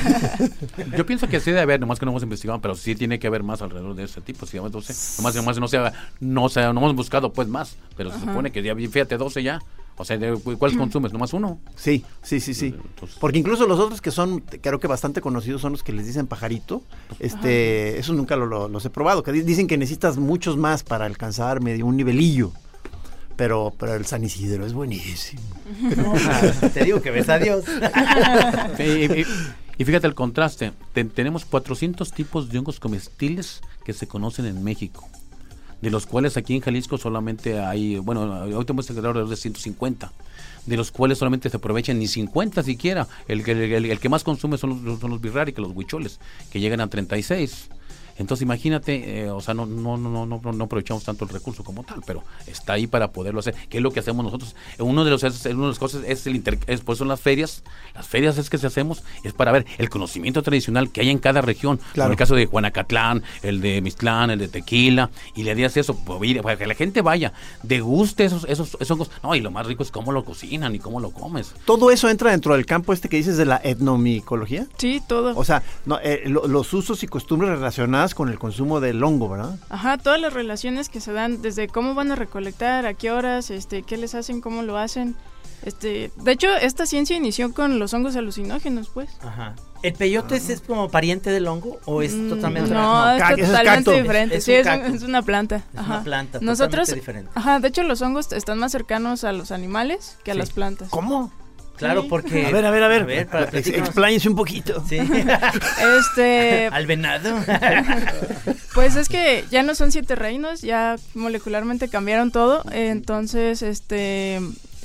Yo pienso que sí debe haber, nomás que no hemos investigado, pero sí tiene que haber más alrededor de ese tipo. Sí, entonces, nomás, nomás no sea, no sea, no hemos buscado pues más, pero se supone que ya, fíjate, 12 ya. O sea, de- ¿cuáles consumes? Nomás uno. Sí, sí, sí, sí. Entonces- Porque incluso los otros que son, creo que bastante conocidos son los que les dicen pajarito. Este, eso nunca lo- lo- los he probado. Que di- dicen que necesitas muchos más para alcanzar medio un nivelillo. Pero, pero el San Isidro es buenísimo. No, te digo que ves a Dios. Sí, y, y- y fíjate el contraste. Ten- tenemos 400 tipos de hongos comestibles que se conocen en México. De los cuales aquí en Jalisco solamente hay, bueno, hoy tenemos alrededor de 150. De los cuales solamente se aprovechan ni 50 siquiera. El, que- el, el que más consume son los, son los birrari, que los huicholes, que llegan a 36. Entonces imagínate, eh, o sea, no, no, no, no, no, aprovechamos tanto el recurso como tal, pero está ahí para poderlo hacer. ¿Qué es lo que hacemos nosotros? Uno de los, es- una de las cosas es el inter, es, pues son las ferias. Las ferias es que se hacemos es para ver el conocimiento tradicional que hay en cada región. Claro. el caso de Juanacatlán, el de Mistlán, el de Tequila, y le harías eso, pues, para que la gente vaya, deguste esos, esos, esos hongos. No, y lo más rico es cómo lo cocinan y cómo lo comes. ¿Todo eso entra dentro del campo este que dices de la etnomicología? Sí, todo. O sea, no, eh, lo- los usos y costumbres relacionadas con el consumo del hongo, ¿verdad? Ajá, todas las relaciones que se dan, desde cómo van a recolectar, a qué horas, este, qué les hacen, cómo lo hacen. Este, de hecho, esta ciencia inició con los hongos alucinógenos, pues. Ajá. ¿El peyote es, es como pariente del hongo o es Mm, totalmente No, No, es es totalmente cacto. diferente. Es sí, un es, es una planta. Es Ajá. una planta Nosotros, totalmente diferente. ajá, de hecho los hongos están más cercanos a los animales que a Sí. las plantas. ¿Cómo? Claro, porque... A ver, a ver, a ver. A ver, para Ex- platícanos. expláñese un poquito. Sí. Este, Al venado. pues es que ya no son siete reinos, ya molecularmente cambiaron todo, entonces este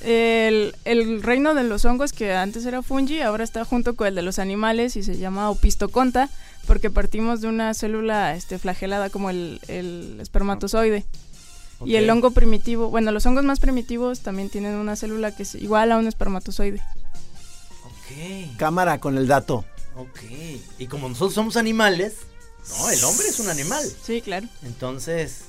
el, el reino de los hongos que antes era fungi, ahora está junto con el de los animales y se llama opistoconta porque partimos de una célula este flagelada como el, el espermatozoide. Y el hongo primitivo, bueno, los hongos más primitivos también tienen una célula que es igual a un espermatozoide. Ok, Cámara con el dato. ok. Y como nosotros somos animales, no, el hombre es un animal. Sí, claro. Entonces,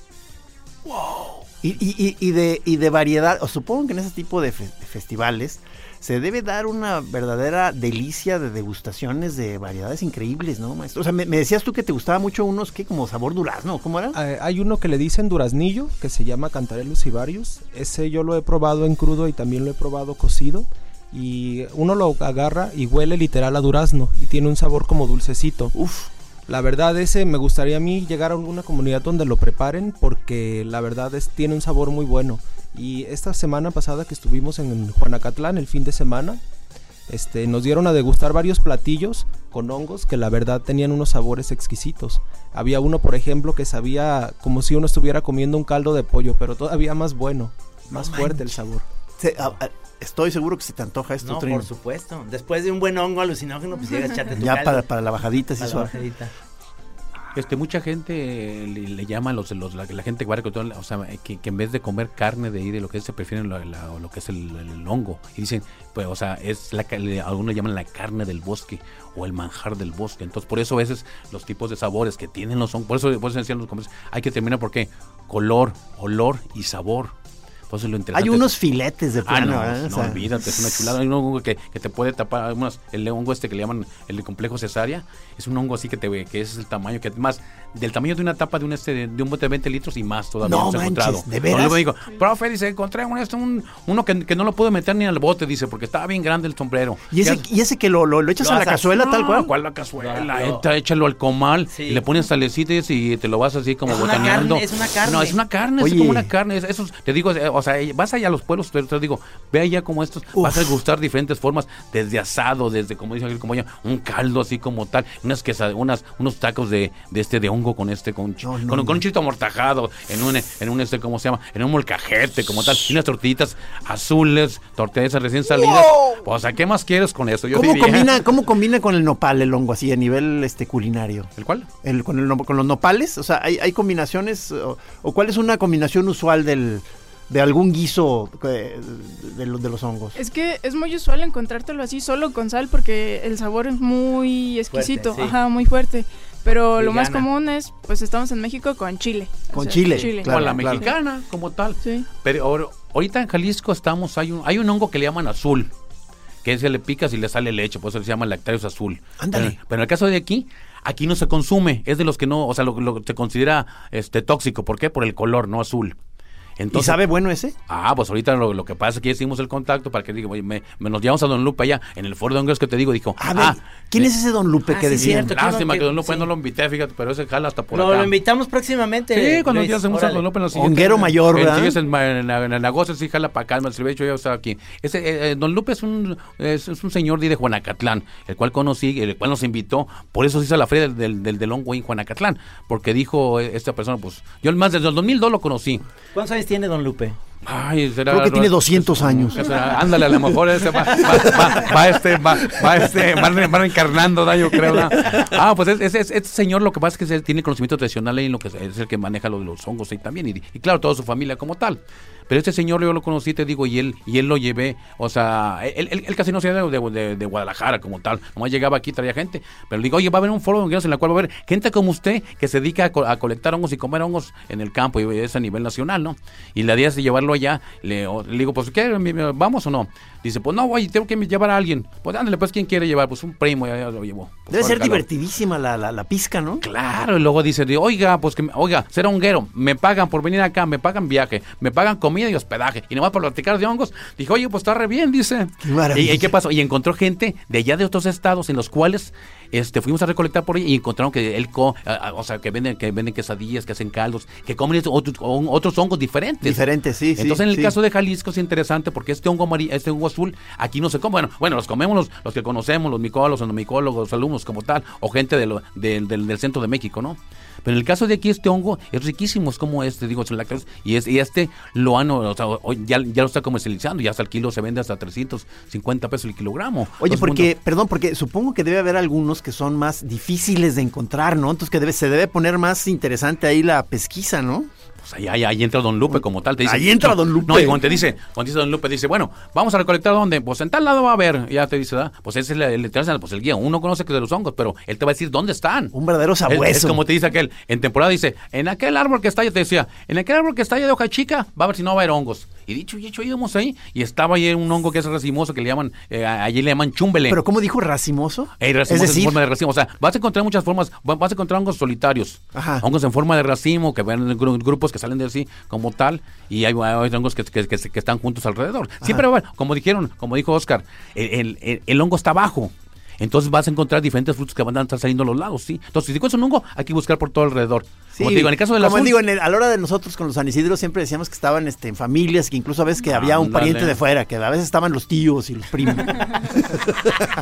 Y, y- y- y de, y de variedad, o supongo que en ese tipo de, fe- de festivales se debe dar una verdadera delicia de degustaciones de variedades increíbles, ¿no, maestro? O sea, me, me decías tú que te gustaba mucho unos que como sabor durazno, ¿cómo era? Eh, hay uno que le dicen duraznillo, que se llama Cantarellus cibarius. Ese yo lo he probado en crudo y también lo he probado cocido. Y uno lo agarra y huele literal a durazno y tiene un sabor como dulcecito. Uf, La verdad ese me gustaría a mí llegar a alguna comunidad donde lo preparen porque la verdad es tiene un sabor muy bueno. Y esta semana pasada que estuvimos en Juanacatlán el fin de semana, este, nos dieron a degustar varios platillos con hongos que la verdad tenían unos sabores exquisitos. Había uno, por ejemplo, que sabía como si uno estuviera comiendo un caldo de pollo, pero todavía más bueno, más fuerte el sabor. se- a- a- estoy seguro que se te antoja esto, no, Trino. por supuesto. Después de un buen hongo alucinógeno, pues llegas a echarte tu Ya caldo para, para la bajadita, sí, para la bajadita. Este, mucha gente eh, le, llama los, los la, la gente o sea, que, que en vez de comer carne de ahí de lo que es, se prefieren la- la- lo que es el, el hongo. Y dicen, pues, o sea, es la ca- le- algunos llaman la carne del bosque o el manjar del bosque. Entonces, por eso a veces los tipos de sabores que tienen los hongos, por eso, por eso decían los comercios, hay que terminar porque color, olor y sabor. Lo interesante Hay es- unos filetes de Ah, plano, no. O no sea, olvídate, es una chulada. Hay un hongo que, que te puede tapar, el hongo este que le llaman el complejo cesárea, es un hongo así que te que es el tamaño, que más, del tamaño de una tapa de un este de, un bote de 20 litros y más todavía. No No, se ha manches, encontrado. ¿de veras? Luego digo, profe, dice, encontré un, este, un- uno que, que no lo puedo meter ni al bote, dice, porque estaba bien grande el sombrero. Y ese, y ese que lo, lo, lo echas Lo a la cazuela tal no, cual. ¿Cuál la cazuela? Lo- Échalo- échalo al comal Sí. y le pones salecitas y te lo vas así como Es una botaneando. carne, es una carne. No, es una carne, Oye. es como una carne. es- Eso, te digo, o sea, vas allá a los pueblos, te, te digo, ve allá como estos, vas a gustar diferentes formas, desde asado, desde como dice aquel compañero, un caldo así como tal, unas quesad- unas, unos tacos de, de este de hongo con este, con, No, no, con, no. con un chito amortajado, en un, en un este, ¿cómo se llama? En un molcajete como tal, y unas tortillitas azules, tortillas recién salidas. O sea, ¿qué más quieres con eso? Yo ¿Cómo diría- combina, ¿Cómo combina con el nopal el hongo así a nivel este culinario? ¿El cuál? El, con, el con los nopales, o sea, ¿hay, hay combinaciones o, o cuál es una combinación usual del, de algún guiso eh, de, los- de los hongos? Es que es muy usual encontrártelo así solo con sal porque el sabor es muy exquisito, Fuerte, sí. ajá, muy fuerte. Pero lo más común es, pues estamos en México con chile. o Con sea, chile, o claro. la claro. mexicana, como tal. Sí. Pero ahor- ahorita en Jalisco estamos, hay un, hay un hongo que le llaman azul, que ese le picas y le sale leche, por eso se llama lactarius azul. Ándale. Pero, pero en el caso de aquí, aquí no se consume, es de los que no, o sea, lo, lo- se considera este tóxico, ¿por qué? Por el color, no azul. ¿Y sabe bueno ese? Ah, pues ahorita lo, lo que pasa es que ya hicimos el contacto para que diga, oye, me, me nos llevamos a Don Lupe allá, en el foro de hongos que te digo, dijo, A ver, ah, ¿quién eh, es ese don Lupe Ah, que sí, decían? cierto. que Lástima que Don Lupe sí. no lo invité, fíjate, pero ese jala hasta por Lo, acá. lo invitamos próximamente. Sí, cuando Luis, ya hacemos a. Don López en la siguiente. Honguero mayor, ¿verdad? sí, es en, en, en- en agosto, sí, jala para acá, he hecho yo estaba aquí. Ese, eh, eh, Don Lupe es un, es, es un señor de Juanacatlán, el cual conocí, el cual nos invitó, por eso se hizo la feria del, del, del, del hongo en Juanacatlán, porque dijo eh, esta persona, pues, yo más desde el 2002 lo conocí. ¿Cuántos años tiene Don Lupe? Ay, será, Creo que tiene 200 años. ¿Qué será? Ándale, a lo mejor ese va, va, va, va este, va, va este, van, van encarnando, ¿no? yo creo. ¿no? Ah, pues es, es- es- este señor lo que pasa es que se- tiene conocimiento tradicional y lo que es el que maneja lo de los hongos y también, y, y claro, toda su familia como tal. Pero este señor yo lo conocí, te digo, y él, y él lo llevé, o sea, él, él- él casi no se de, de, de- Guadalajara como tal, nomás llegaba aquí, traía gente, pero le digo, oye, va a haber un foro de en la cual va a haber gente como usted que se dedica a, co- a colectar hongos y comer hongos en el campo, y es a nivel nacional, ¿no? Y la idea es llevarlo allá, le, le digo, pues, ¿qué? ¿Vamos o no? Dice, pues no, oye, tengo que llevar a alguien. Pues ándale, pues, ¿quién quiere llevar? Pues un primo, ya, ya lo llevó. Debe ser divertidísima la, la, la pizca, ¿no? Claro, y luego dice, oiga, pues que, oiga, ser honguero, me pagan por venir acá, me pagan viaje, me pagan comida y hospedaje. Y nomás por platicar de hongos, dijo, oye, pues está re bien, dice. ¿Y, ¿Y qué pasó? Y encontró gente de allá de otros estados en los cuales este, fuimos a recolectar por ahí y encontraron que él, co, o sea, que venden, que venden quesadillas, que hacen caldos, que comen otros, otros hongos diferentes. Diferentes, sí, Entonces, en el caso de Jalisco es interesante porque este hongo este hongo azul, aquí no se come. Bueno, bueno, los comemos los, los que conocemos, los micólogos, los micólogos, los alumnos como tal, o gente de lo, del, del centro de México, ¿no? Pero en el caso de aquí, este hongo es riquísimo, es como este, digo, y, es, y este lo han, o sea, ya, ya, lo está comercializando, ya hasta el kilo se vende hasta 350 pesos el kilogramo. Oye, porque, perdón, porque supongo que debe haber algunos que son más difíciles de encontrar, ¿no? Entonces que debe, se debe poner más interesante ahí la pesquisa, ¿no? Pues ahí, ahí, entra Don Lupe como tal. Te dice, ahí entra Don Lupe. No, y cuando te dice, cuando dice Don Lupe, dice, bueno, vamos a recolectar dónde. Pues en tal lado va a haber. Ya te dice, ¿verdad? Pues ese es el, el, pues el guía. Uno conoce que de los hongos, pero él te va a decir dónde están. Un verdadero sabueso. Es, como te dice aquel. En temporada dice, en aquel árbol que está allá, te decía, en aquel árbol que está allá de hoja chica, va a ver si no va a haber hongos. Y dicho y hecho, íbamos ahí y estaba ahí un hongo que es racimoso que le llaman, eh, allí le llaman chumbele. ¿Pero cómo dijo racimoso? Eh, racimoso es, decir, forma de racimo. O sea, vas a encontrar muchas formas, vas a encontrar hongos solitarios. Ajá. Hongos en forma de racimo, que ven grupos que salen de así como tal, y hay, hay hongos que, que, que, están juntos alrededor. Siempre, bueno, como dijeron, como dijo Oscar, el, el, el hongo está abajo. Entonces vas a encontrar diferentes frutos que van a estar saliendo a los lados, ¿sí? Entonces, si es un hongo, hay que buscar por todo alrededor. Sí, como digo, en el caso de la Como digo, en a la hora de nosotros con los San Isidro siempre decíamos que estaban este, en familias, que incluso a veces que había un pariente de fuera, que a veces estaban los tíos y los primos.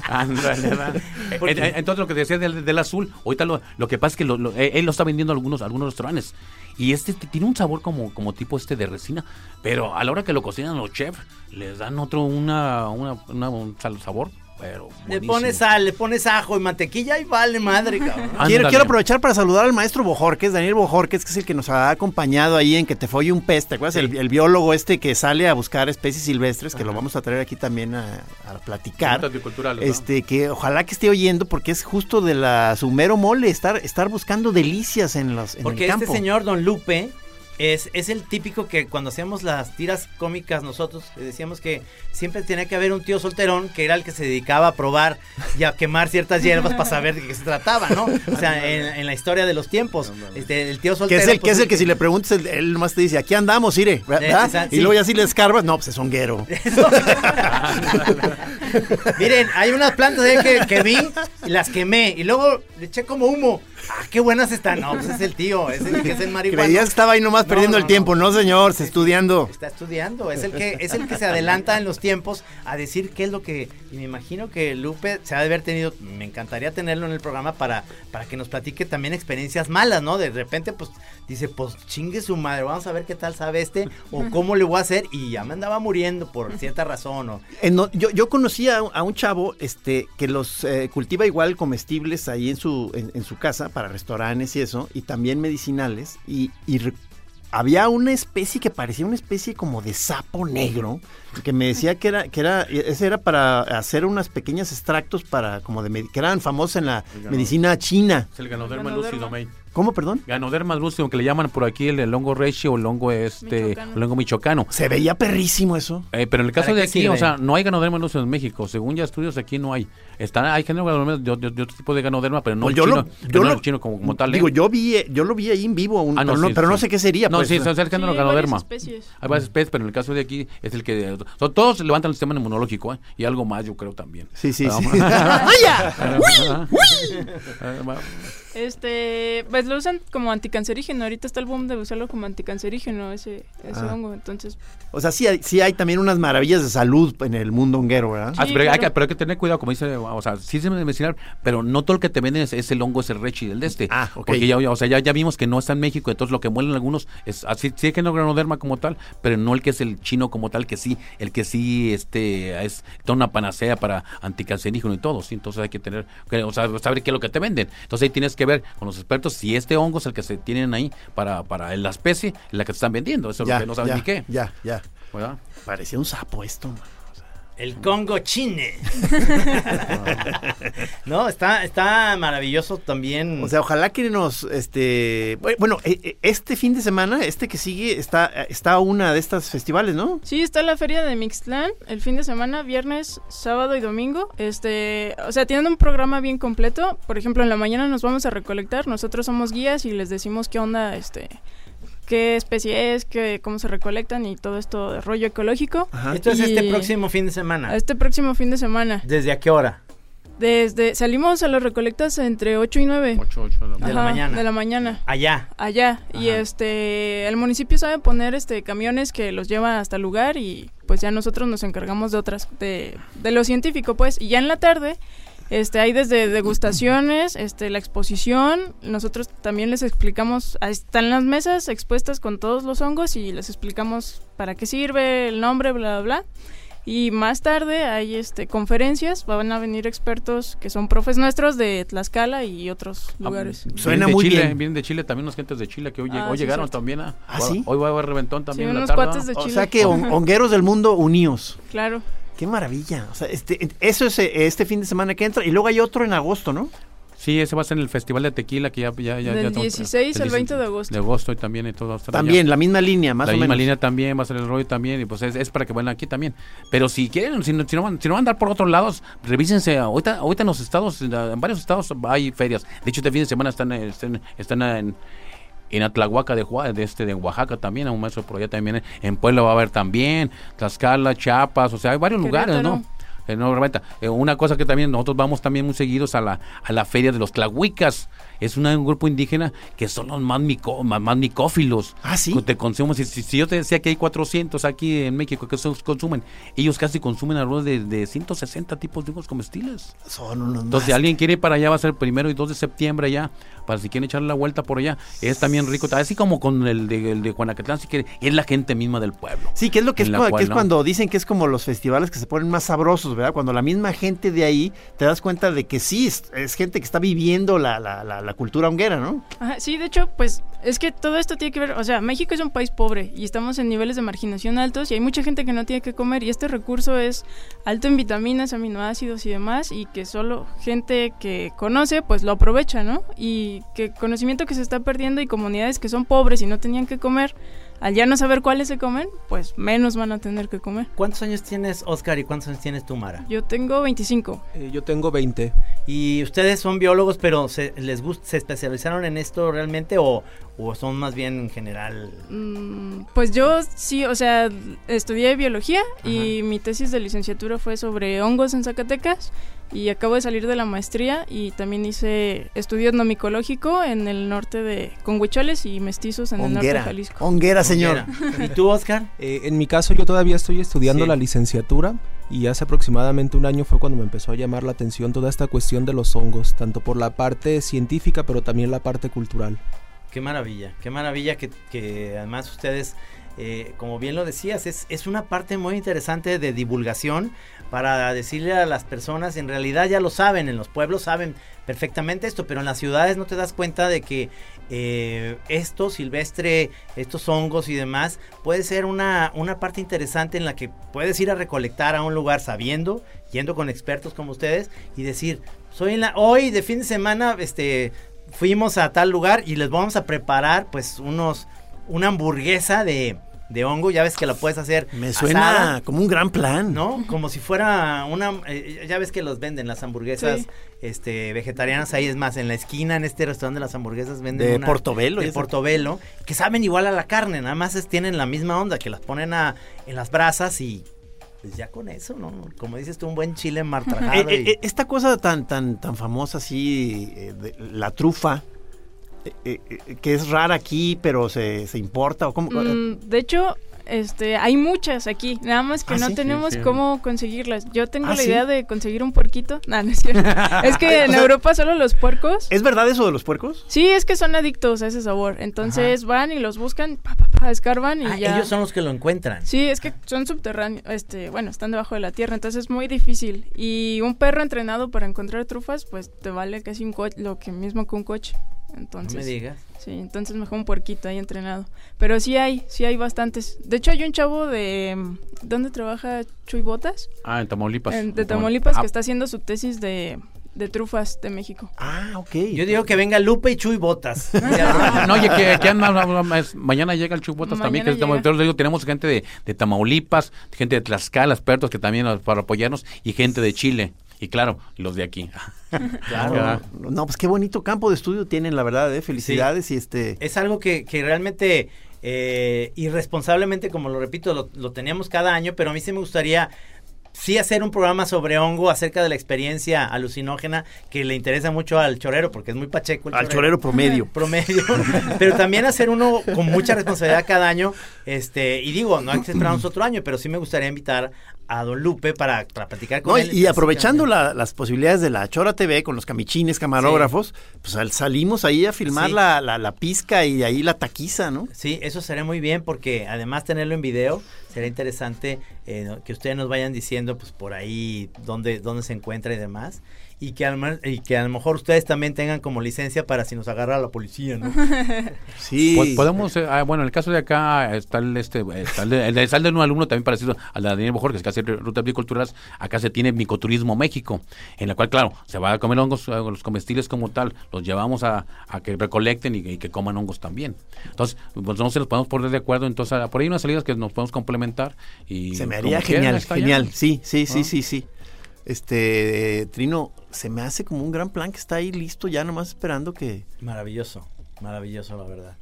Ándale, Entonces, lo que decía del, azul, ahorita lo, lo, que pasa es que lo, eh, él lo está vendiendo a algunos, algunos restaurantes. Y este tiene un sabor como, como tipo este de resina, pero a la hora que lo cocinan los chefs, les dan otro, una, una, una un sabor pero le pones sal, le pones ajo y mantequilla y vale madre, cabrón. quiero, quiero aprovechar para saludar al maestro Bojorques, Daniel Bojorques, que es el que nos ha acompañado ahí en que te folle un pez, ¿te acuerdas? El, biólogo este que sale a buscar especies silvestres, que lo vamos a traer aquí también a, platicar. Este, que ojalá que esté oyendo, porque es justo de la sumero mole, estar, estar buscando delicias en los en Porque este señor Don Lupe es, es, el típico que cuando hacíamos las tiras cómicas nosotros decíamos que siempre tenía que haber un tío solterón que era el que se dedicaba a probar y a quemar ciertas hierbas para saber de qué se trataba, ¿no? O sea, en, la historia de los tiempos, este, el tío soltero. Que es el, que, es el pues, que si le preguntas, él, él, nomás te dice, aquí andamos, ire, ¿verdad? y luego ya si le escarbas, no, pues es honguero. Miren, hay unas plantas ahí que, que vi y las quemé y luego le eché como humo. Ah, qué buenas están. No, pues es el tío, es el que es el marihuana. Creías que estaba ahí nomás perdiendo el tiempo, no, señor, se estudiando. Está estudiando, es el que es el que se adelanta en los tiempos a decir qué es lo que y me imagino que Lupe se ha de haber tenido, me encantaría tenerlo en el programa para para que nos platique también experiencias malas, ¿no? De repente pues dice, "Pues chingue su madre, vamos a ver qué tal sabe este o cómo le voy a hacer" y ya me andaba muriendo por cierta razón o yo, yo conocí a, un chavo este que los eh, cultiva igual comestibles ahí en su en su casa para restaurantes y eso, y también medicinales, y, había una especie que parecía una especie como de sapo negro, que me decía que era, que era, ese era para hacer unas pequeños extractos para, como de, que eran famosos en la medicina china. Es el Ganoderma lucidomate. ¿Cómo, perdón? Ganoderma lucidum, que le llaman por aquí el, hongo regio o el hongo este, michoacano. el hongo michoacano. Se veía perrísimo eso. Eh, pero en el caso de aquí, o sea, no hay Ganoderma lucidum en México. Según ya estudios, aquí no hay. Están, hay género de, de, de, otro tipo de ganoderma, pero no, pues yo chino, lo, yo no chino como, como tal. ¿eh? Digo, yo vi, yo lo vi ahí en vivo, un, ah, no, pero, no, pero no sé qué sería. No, pues. sí, es el género sí, ganoderma. Hay varias especies. Hay varias especies, pero en el caso de aquí es el que... Son, todos levantan el sistema inmunológico, ¿eh? Y algo más, yo creo también. Sí, sí, sí. Este, pues lo usan como anticancerígeno. Ahorita está el boom de usarlo como anticancerígeno, ese, ese ah. hongo. Entonces. O sea, sí hay, sí hay también unas maravillas de salud en el mundo honguero, ¿verdad? Ah, pero, hay que, pero, hay que, tener cuidado, como dice, o sea, sí se me mencionar, pero no todo lo que te venden es, el hongo, es el rechi del de este. Ah, ok. Porque ya, o sea, ya, ya vimos que no está en México, entonces lo que muelen algunos es así, sí hay que no granoderma como tal, pero no el que es el chino como tal, que sí, el que sí este es toda una panacea para anticancerígeno y todo, sí. Entonces hay que tener, o sea, saber qué es lo que te venden. Entonces ahí tienes que ver con los expertos si este hongo es el que se tienen ahí para, para la especie en la que se están vendiendo. Eso es lo que no saben ni qué. Ya, ya. Parecía un sapo esto, El Congo Chine. no, está, está maravilloso también. O sea, ojalá que nos, este, bueno, e, e, este fin de semana, este que sigue, está, está una de estas festivales, ¿no? Sí, está la feria de Mixtlán, el fin de semana, viernes, sábado y domingo. Este, o sea, tienen un programa bien completo. Por ejemplo, en la mañana nos vamos a recolectar, nosotros somos guías y les decimos qué onda, este, qué especie es, qué, cómo se recolectan y todo esto de rollo ecológico. Esto es este próximo fin de semana. Este próximo fin de semana. ¿Desde a qué hora? Desde salimos a las recolectas entre 8 y 9 Ocho, ocho de la De la Ajá, mañana. De la mañana. Allá. Allá. Y Ajá. este el municipio sabe poner este camiones que los llevan hasta el lugar y pues ya nosotros nos encargamos de otras de, de lo científico, pues. Y ya en la tarde este hay desde degustaciones, este la exposición, nosotros también les explicamos, ahí están las mesas expuestas con todos los hongos y les explicamos para qué sirve, el nombre, bla bla bla. Y más tarde hay este conferencias, van a venir expertos que son profes nuestros de Tlaxcala y otros Ah, lugares. vienen Suena de muy Chile, bien. Vienen de Chile también unas gentes de Chile que hoy, Ah, hoy sí, llegaron cierto. también. A, ¿Ah, sí? Hoy va a haber reventón también Sí, en la unos tarde. cuates de O Chile. sea que hon- hongueros del mundo unidos. Claro. Qué maravilla. O sea, este, eso es eh, este fin de semana que entra. Y luego hay otro en agosto, ¿no? Sí, ese va a ser en el Festival de Tequila que ya... ya, ya Del ya estamos- 16 al del 20 de agosto. De agosto y también y todo. También, allá. la misma línea, más la o misma menos. línea también, va a ser el rollo también, y pues es, es para que vayan aquí también. Pero si quieren, si no, si no van, si no van a andar por otros lados, revísense. Ahorita, ahorita en los estados, en, la- varios estados hay ferias. De hecho, este fin de semana están, están, están en, en Atlahuaca de, Jua- de, este, de Oaxaca también, a un maestro por allá también. En Puebla va a haber también, Tlaxcala, Chiapas, o sea, hay varios lugares, ¿no? Eh, no. Eh, una cosa que también nosotros vamos también muy seguidos a la, a la feria de los tlahuicas. Es una- un grupo indígena que son los más, mico- más, más micófilos. Ah, sí. Que Te consumen. Si, si- si yo te decía que hay 400 aquí en México que son- consumen, ellos casi consumen alrededor de, de 160 tipos de hongos comestibles. Son unos Entonces, si alguien quiere ir para allá, va a ser el primero y 2 de septiembre allá, para si quieren echarle la vuelta por allá. Es también rico, así como con el de, el de Juanacatlán, si quiere, es la gente misma del pueblo. Sí, que es lo que es, cual, que es ¿no? cuando dicen que es como los festivales que se ponen más sabrosos, ¿verdad? Cuando la misma gente de ahí te das cuenta de que sí, es, es gente que está viviendo la, la, la, la cultura honguera, ¿no? Ajá, sí, de hecho, pues es que todo esto tiene que ver, o sea, México es un país pobre y estamos en niveles de marginación altos y hay mucha gente que no tiene que comer y este recurso es alto en vitaminas, aminoácidos y demás y que solo gente que conoce pues lo aprovecha, ¿no? Y que conocimiento que se está perdiendo y comunidades que son pobres y no tenían que comer, al ya no saber cuáles se comen, pues menos van a tener que comer. ¿Cuántos años tienes, Oscar, y cuántos años tienes tú, Mara? Yo tengo 25. Eh, yo tengo 20. Y ustedes son biólogos, pero se, les gusta, se especializaron en esto realmente o, o son más bien en general. Mm, Pues yo sí, o sea, estudié biología y mi tesis de licenciatura fue sobre hongos en Zacatecas y acabo de salir de la maestría y también hice estudio etnomicológico en el norte de con huicholes y mestizos en el norte de. Jalisco. Honguera, señor. ¿Y tú, Oscar? Eh, en mi caso yo todavía estoy estudiando Sí. la licenciatura y hace aproximadamente un año fue cuando me empezó a llamar la atención toda esta cuestión de los hongos, tanto por la parte científica pero también la parte cultural. Qué maravilla, qué maravilla que, que además ustedes, eh, como bien lo decías, es, es una parte muy interesante de divulgación para decirle a las personas, en realidad ya lo saben, en los pueblos saben perfectamente esto, pero en las ciudades no te das cuenta de que eh, esto silvestre, estos hongos y demás, puede ser una, una parte interesante en la que puedes ir a recolectar a un lugar sabiendo, yendo con expertos como ustedes y decir, soy en la, hoy de fin de semana, este, fuimos a tal lugar y les vamos a preparar pues unos una hamburguesa de, de hongo, ya ves que la puedes hacer Me suena asada, como un gran plan. ¿no? Como si fuera una eh, ya ves que los venden las hamburguesas Sí. este vegetarianas ahí es más en la esquina en este restaurante de las hamburguesas venden De una Portobelo, de. Portobelo que saben igual a la carne, nada más es- tienen la misma onda que las ponen a, en las brasas y pues ya con eso, ¿no? Como dices tú un buen chile martrajado eh, y- eh, esta cosa tan tan tan famosa así, eh, de la trufa, eh, eh, que es rara aquí, pero se, se importa o cómo. Mm, de hecho, este, hay muchas aquí, nada más que ¿Ah, no sí? tenemos Sí, sí. cómo conseguirlas. Yo tengo ¿Ah, la sí? idea de conseguir un puerquito. No, no es cierto. es que en sea- Europa solo los puercos. ¿Es verdad eso de los puercos? Sí, es que son adictos a ese sabor. Entonces van y los buscan, pa, pa, pa, escarban y Ah, ya. ellos son los que lo encuentran. Sí, es que son subterráneos, este, bueno, están debajo de la tierra, entonces es muy difícil. Y un perro entrenado para encontrar trufas, pues te vale casi un coche, lo que mismo que un coche. No Entonces, me digas. sí, entonces mejor un puerquito ahí entrenado. Pero sí hay, sí hay bastantes. De hecho hay un chavo de, ¿dónde trabaja Chuy Botas? Ah, en Tamaulipas. En- de Tamaulipas, Ah, que está haciendo su tesis de, de trufas de México. Ah, ok. Yo digo que venga Lupe y Chuy Botas. Ah, No, oye, que, anda- mañana llega el Chubotas también, que es de digo, tenemos gente de, de Tamaulipas, gente de Tlaxcala, expertos que también ah, para apoyarnos, y gente de Chile. Y claro, los de aquí. Claro. No, pues qué bonito campo de estudio tienen, la verdad, ¿eh? Felicidades y este... es algo que, que realmente eh, irresponsablemente, como lo repito, lo, lo teníamos cada año, pero a mí sí me gustaría sí hacer un programa sobre hongo acerca de la experiencia alucinógena que le interesa mucho al chorero porque es muy pacheco. El al chorero, promedio. promedio. pero también hacer uno con mucha responsabilidad cada año. Este, y digo, no hay que esperarnos otro año, pero sí me gustaría invitar a Don Lupe para, para platicar con él. Y aprovechando las posibilidades de la Chora TV con los camichines, camarógrafos, pues salimos ahí a filmar la, la, la, pizca y ahí la taquiza, ¿no? Sí, eso sería muy bien porque además tenerlo en video, sería interesante eh, que ustedes nos vayan diciendo pues por ahí dónde, dónde se encuentra y demás y que, al, y que a lo mejor ustedes también tengan como licencia para si nos agarra la policía, ¿no? sí. Pues podemos, eh, ah, bueno, en el caso de acá está el, este, está el, de, el, de un alumno también parecido al de Daniel Bojor, que hace rutas biculturales, acá se tiene Micoturismo México, en la cual, claro, se va a comer hongos, eh, los comestibles como tal, los llevamos a, a que recolecten y, que coman hongos también. Entonces, pues no se los podemos poner de acuerdo, entonces por ahí unas salidas que nos podemos complementar y... Se me haría genial, genial, sí, sí, sí, sí, sí. Este, Trino, se me hace como un gran plan que está ahí listo ya nomás esperando que... Maravilloso, maravilloso la verdad.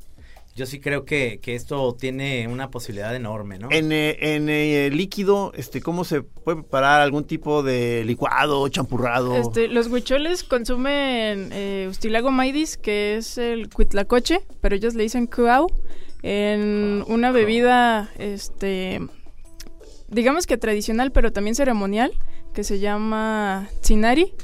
Yo sí creo que, que esto tiene una posibilidad enorme, ¿no? En, eh, en eh, líquido, este, ¿cómo se puede preparar algún tipo de licuado, champurrado? Este, los huicholes consumen eh, ustilago maidis, que es el cuitlacoche, pero ellos le dicen cuau, en una bebida, este, digamos que tradicional, pero también ceremonial, que se llama Tsinari,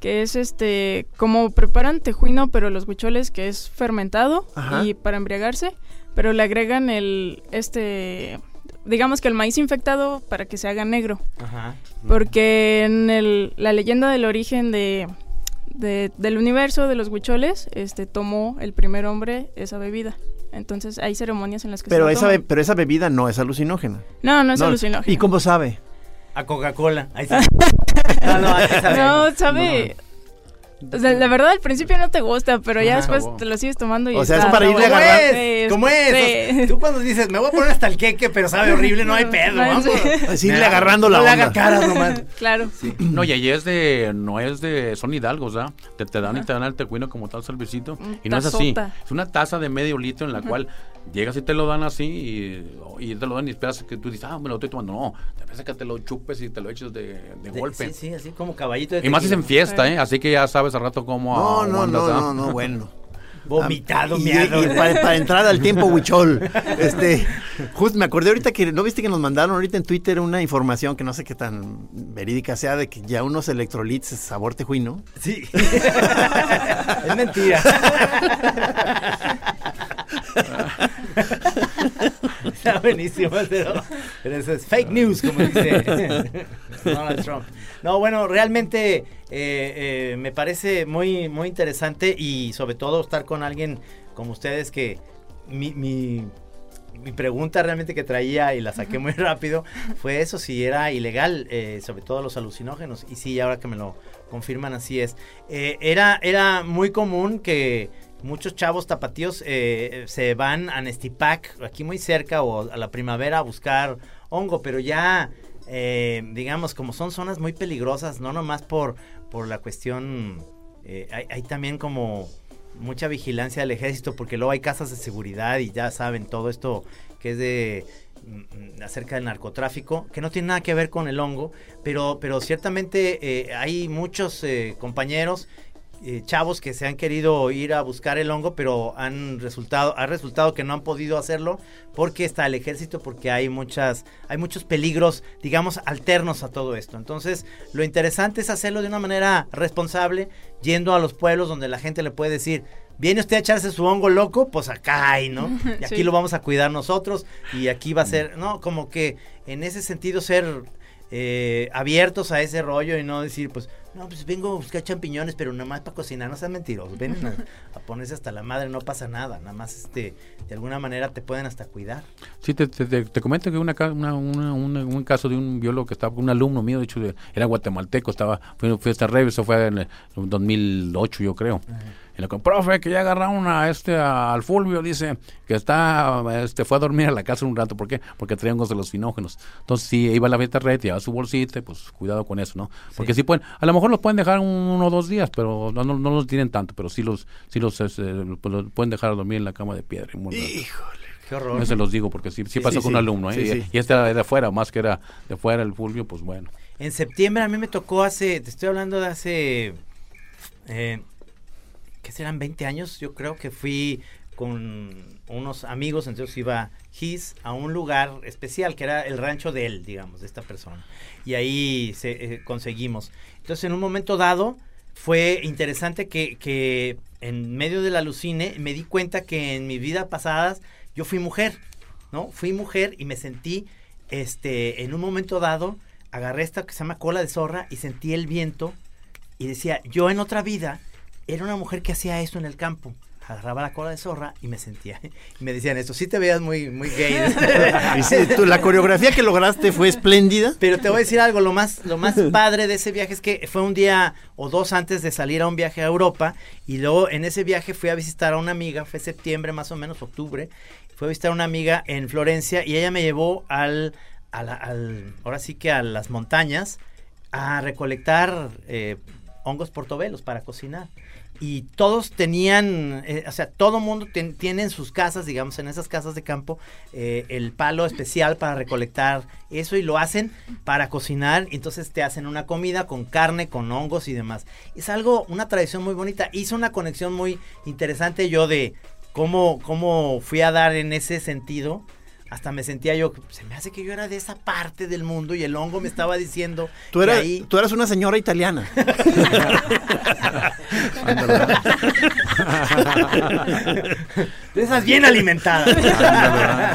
que es este, como preparan tejuino, pero los huicholes, que es fermentado y para embriagarse, pero le agregan el, este, digamos que el maíz infectado para que se haga negro. Ajá. Porque en el, la leyenda del origen de, del universo de los huicholes, este, tomó el primer hombre esa bebida. Entonces hay ceremonias en las que pero se esa Pero esa bebida no es alucinógena. No, no es alucinógena. ¿Y cómo sabe? A Coca-Cola. no, no, no, sabe. La verdad al principio no te gusta, pero ya después te lo sigues tomando y O sea, es para irle a agarrar. ¿Cómo es? Tú cuando dices, me voy a poner hasta el queque, pero sabe horrible, no hay pedo, vamos. Sí. irle agarrando la no onda. le haga caras nomás. claro. No, y ahí es de, no es de, son hidalgos, ¿ah? Te, te dan y te dan el tecuino como tal servicito. Y no es así. Es una taza de medio litro en la cual llegas y te lo dan así y, y, te lo dan y esperas que tú dices, ah, me lo estoy tomando. No, te parece que te lo chupes y te lo eches de, de, de golpe. Sí, sí, así como caballito de Y más es en fiesta, ¿eh? Así que ya sabes al rato cómo. No, no, no, no, no, bueno. Vomitado. Y, para, para, entrar al tiempo huichol. Este, justo me acordé ahorita que, ¿no viste que nos mandaron ahorita en Twitter una información que no sé qué tan verídica sea de que ya unos electrolitos sabor tejuino? Sí. es mentira. Está buenísimo, pero, pero, eso es fake news, como dice Donald Trump. No, bueno, realmente eh, eh, me parece muy, muy interesante y sobre todo estar con alguien como ustedes que mi, mi, mi pregunta realmente que traía y la saqué muy rápido fue eso, si era ilegal, eh, sobre todo los alucinógenos. Y sí, ahora que me lo confirman, así es. Era, era muy común que muchos chavos tapatíos eh, se van a Nestipac, aquí muy cerca, o a la primavera a buscar hongo, pero ya, eh, digamos, como son zonas muy peligrosas, no nomás por, por la cuestión, eh, hay, también como mucha vigilancia del ejército, porque luego hay casas de seguridad y ya saben todo esto que es de mm, acerca del narcotráfico, que no tiene nada que ver con el hongo, pero, pero ciertamente eh, hay muchos eh, compañeros eh, chavos que se han querido ir a buscar el hongo, pero han resultado, ha resultado que no han podido hacerlo porque está el ejército, porque hay muchas, hay muchos peligros, digamos, alternos a todo esto. Entonces, lo interesante es hacerlo de una manera responsable, yendo a los pueblos donde la gente le puede decir, viene usted a echarse su hongo loco, pues acá hay, ¿no? Y aquí sí. lo vamos a cuidar nosotros, y aquí va a ser, ¿no? Como que en ese sentido ser eh, abiertos a ese rollo y no decir, pues, no, pues vengo a buscar champiñones, pero nada más para cocinar, no sean mentirosos, ven a, a, ponerse hasta la madre, no pasa nada, nada más este, de alguna manera te pueden hasta cuidar. Sí, te, te, te comento que una, una, una, una, un caso de un biólogo que estaba, un alumno mío, de hecho, era guatemalteco, estaba, fue, fue esta revista, eso fue en el 2008 yo creo. Y le dijo, profe, que ya agarraron a este, a, al Fulvio, dice, que está, este, fue a dormir a la casa un rato, ¿por qué? Porque traía hongos de los finógenos. Entonces, si iba a la beta red, llevaba su bolsita, pues cuidado con eso, ¿no? Porque sí. si pueden, a lo mejor los pueden dejar un, uno o dos días, pero no, no, no, los tienen tanto, pero sí los, sí los, este, pues, los pueden dejar a dormir en la cama de piedra. Híjole. Qué horror. No se los digo porque sí, sí, Sí, pasó sí, con un alumno. ¿eh? Y, y este era de afuera, más que era de fuera el Fulvio, pues bueno. En septiembre a mí me tocó hace, te estoy hablando de hace, eh, ¿qué serán? 20 años. Yo creo que fui con unos amigos, entonces iba Gis a un lugar especial que era el rancho de él, digamos, de esta persona. Y ahí se, eh, conseguimos. Entonces en un momento dado fue interesante que, que en medio del alucine me di cuenta que en mi vida pasadas yo fui mujer, ¿no? Fui mujer y me sentí, este, en un momento dado, agarré esta que se llama cola de zorra y sentí el viento y decía, yo en otra vida era una mujer que hacía esto en el campo. Agarraba la cola de zorra y me sentía. Y me decían esto, sí te veas muy, muy gay. Y sí, tú, la coreografía que lograste fue espléndida. Pero te voy a decir algo, lo más, lo más padre de ese viaje es que fue un día o dos antes de salir a un viaje a Europa y luego en ese viaje fui a visitar a una amiga, fue septiembre más o menos, octubre, fui a visitar a una amiga en Florencia y ella me llevó al, a la- al- ahora sí que a las montañas a recolectar eh, hongos portobelos para cocinar. Y todos tenían, eh, o sea, todo mundo tiene en sus casas, digamos, en esas casas de campo, eh, el palo especial para recolectar eso y lo hacen para cocinar. Entonces te hacen una comida con carne, con hongos y demás. Es algo, una tradición muy bonita. Hizo una conexión muy interesante yo de cómo, cómo fui a dar en ese sentido. Hasta me sentía yo, se me hace que yo era de esa parte del mundo y el hongo me estaba diciendo Tú, que eras, ahí tú eras una señora italiana. de esas bien alimentadas.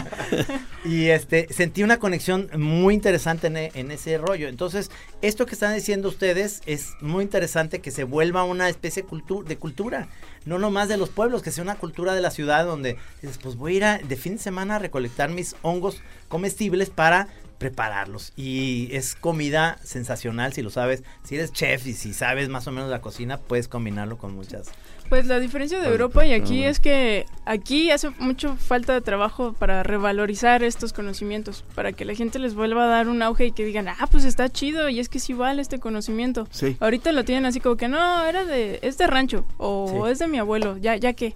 Y este sentí una conexión muy interesante en, e- en ese rollo. Entonces, esto que están diciendo ustedes es muy interesante que se vuelva una especie cultu- de cultura, no nomás de los pueblos, que sea una cultura de la ciudad donde dices, pues voy a ir a- de fin de semana a recolectar mis hongos comestibles para prepararlos y es comida sensacional si lo sabes si eres chef y si sabes más o menos la cocina puedes combinarlo con muchas Pues la diferencia de Europa y aquí es que aquí hace mucho falta de trabajo para revalorizar estos conocimientos, para que la gente les vuelva a dar un auge y que digan, ah, pues está chido y es que sí vale este conocimiento. Sí. Ahorita lo tienen así como que no, era de, es de rancho o Sí. es de mi abuelo, ya, ya que.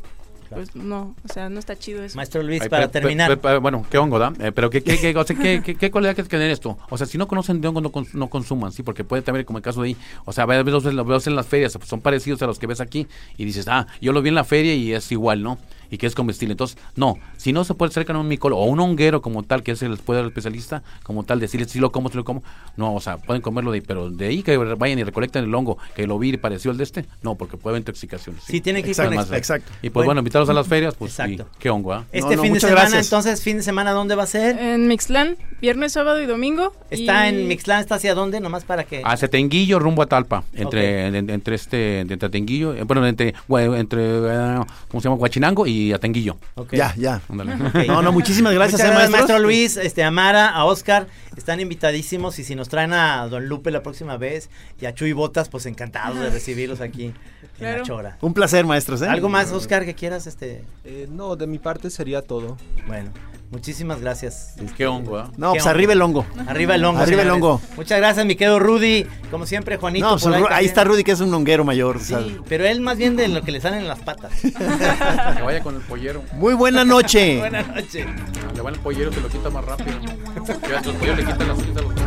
Pues no, o sea, no está chido eso. maestro Luis Ay, para pe- terminar pe- pe- bueno, qué hongo, ¿da? Eh, pero ¿qué, qué, qué, o sea, qué, qué, qué cualidad que tener esto? O sea, si no conocen de hongo, no, cons- no consuman, ¿sí? Porque puede también, como el caso de ahí, o sea, a veces lo veo en las ferias, pues, son parecidos a los que ves aquí, y dices, ah, yo lo vi en la feria y es igual, ¿no? Y que es comestible. Entonces, no, si no se puede acercar a un micólogo o un honguero como tal, que es el puede el especialista, como tal, decirles si lo como, si lo como, no, o sea, pueden comerlo de ahí, pero de ahí que vayan y recolecten el hongo, que lo vi y pareció el de este, no, porque puede haber intoxicaciones. Sí, tiene que ir Exacto, con Más de- exacto. Y pues bueno, invitarlos a las ferias, pues Exacto. sí, qué hongo, ¿ah? Este no, fin de semana, gracias. entonces, fin de semana, ¿dónde va a ser? En Mixlán, viernes, sábado y domingo. Está y- en Mixlán, ¿está hacia dónde? Nomás para que... Hacia Tenguillo, rumbo a Talpa. Entre, en- entre este, entre Tenguillo, eh, bueno, entre, entre, eh, ¿cómo se llama? Huachinango y Atenguillo. Ok. Ya, ya. Ándale. No, no, muchísimas gracias, Muchas eh, gracias, maestro Luis, este, a Mara, a Oscar, están invitadísimos y si nos traen a Don Lupe la próxima vez y a Chuy Botas, pues encantados de recibirlos aquí en La. Chora. Un placer, maestros. ¿eh? ¿Algo más, Oscar, que quieras? este Eh, no, de mi parte sería todo. Bueno, muchísimas gracias. Qué hongo, ¿ah? No, ¿Qué pues hongo? arriba el hongo. Arriba el hongo. Arriba el señores. hongo. Muchas gracias, mi querido Rudy. Como siempre, Juanito. No, pues, ahí también. está Rudy, que es un honguero mayor. Sí, ¿sabes? pero él más bien de lo que le salen en las patas. Que vaya con el pollero. Muy buena noche. Buenas noches. Le va el pollero, se lo quita más rápido. Los polleros le quitan las a los-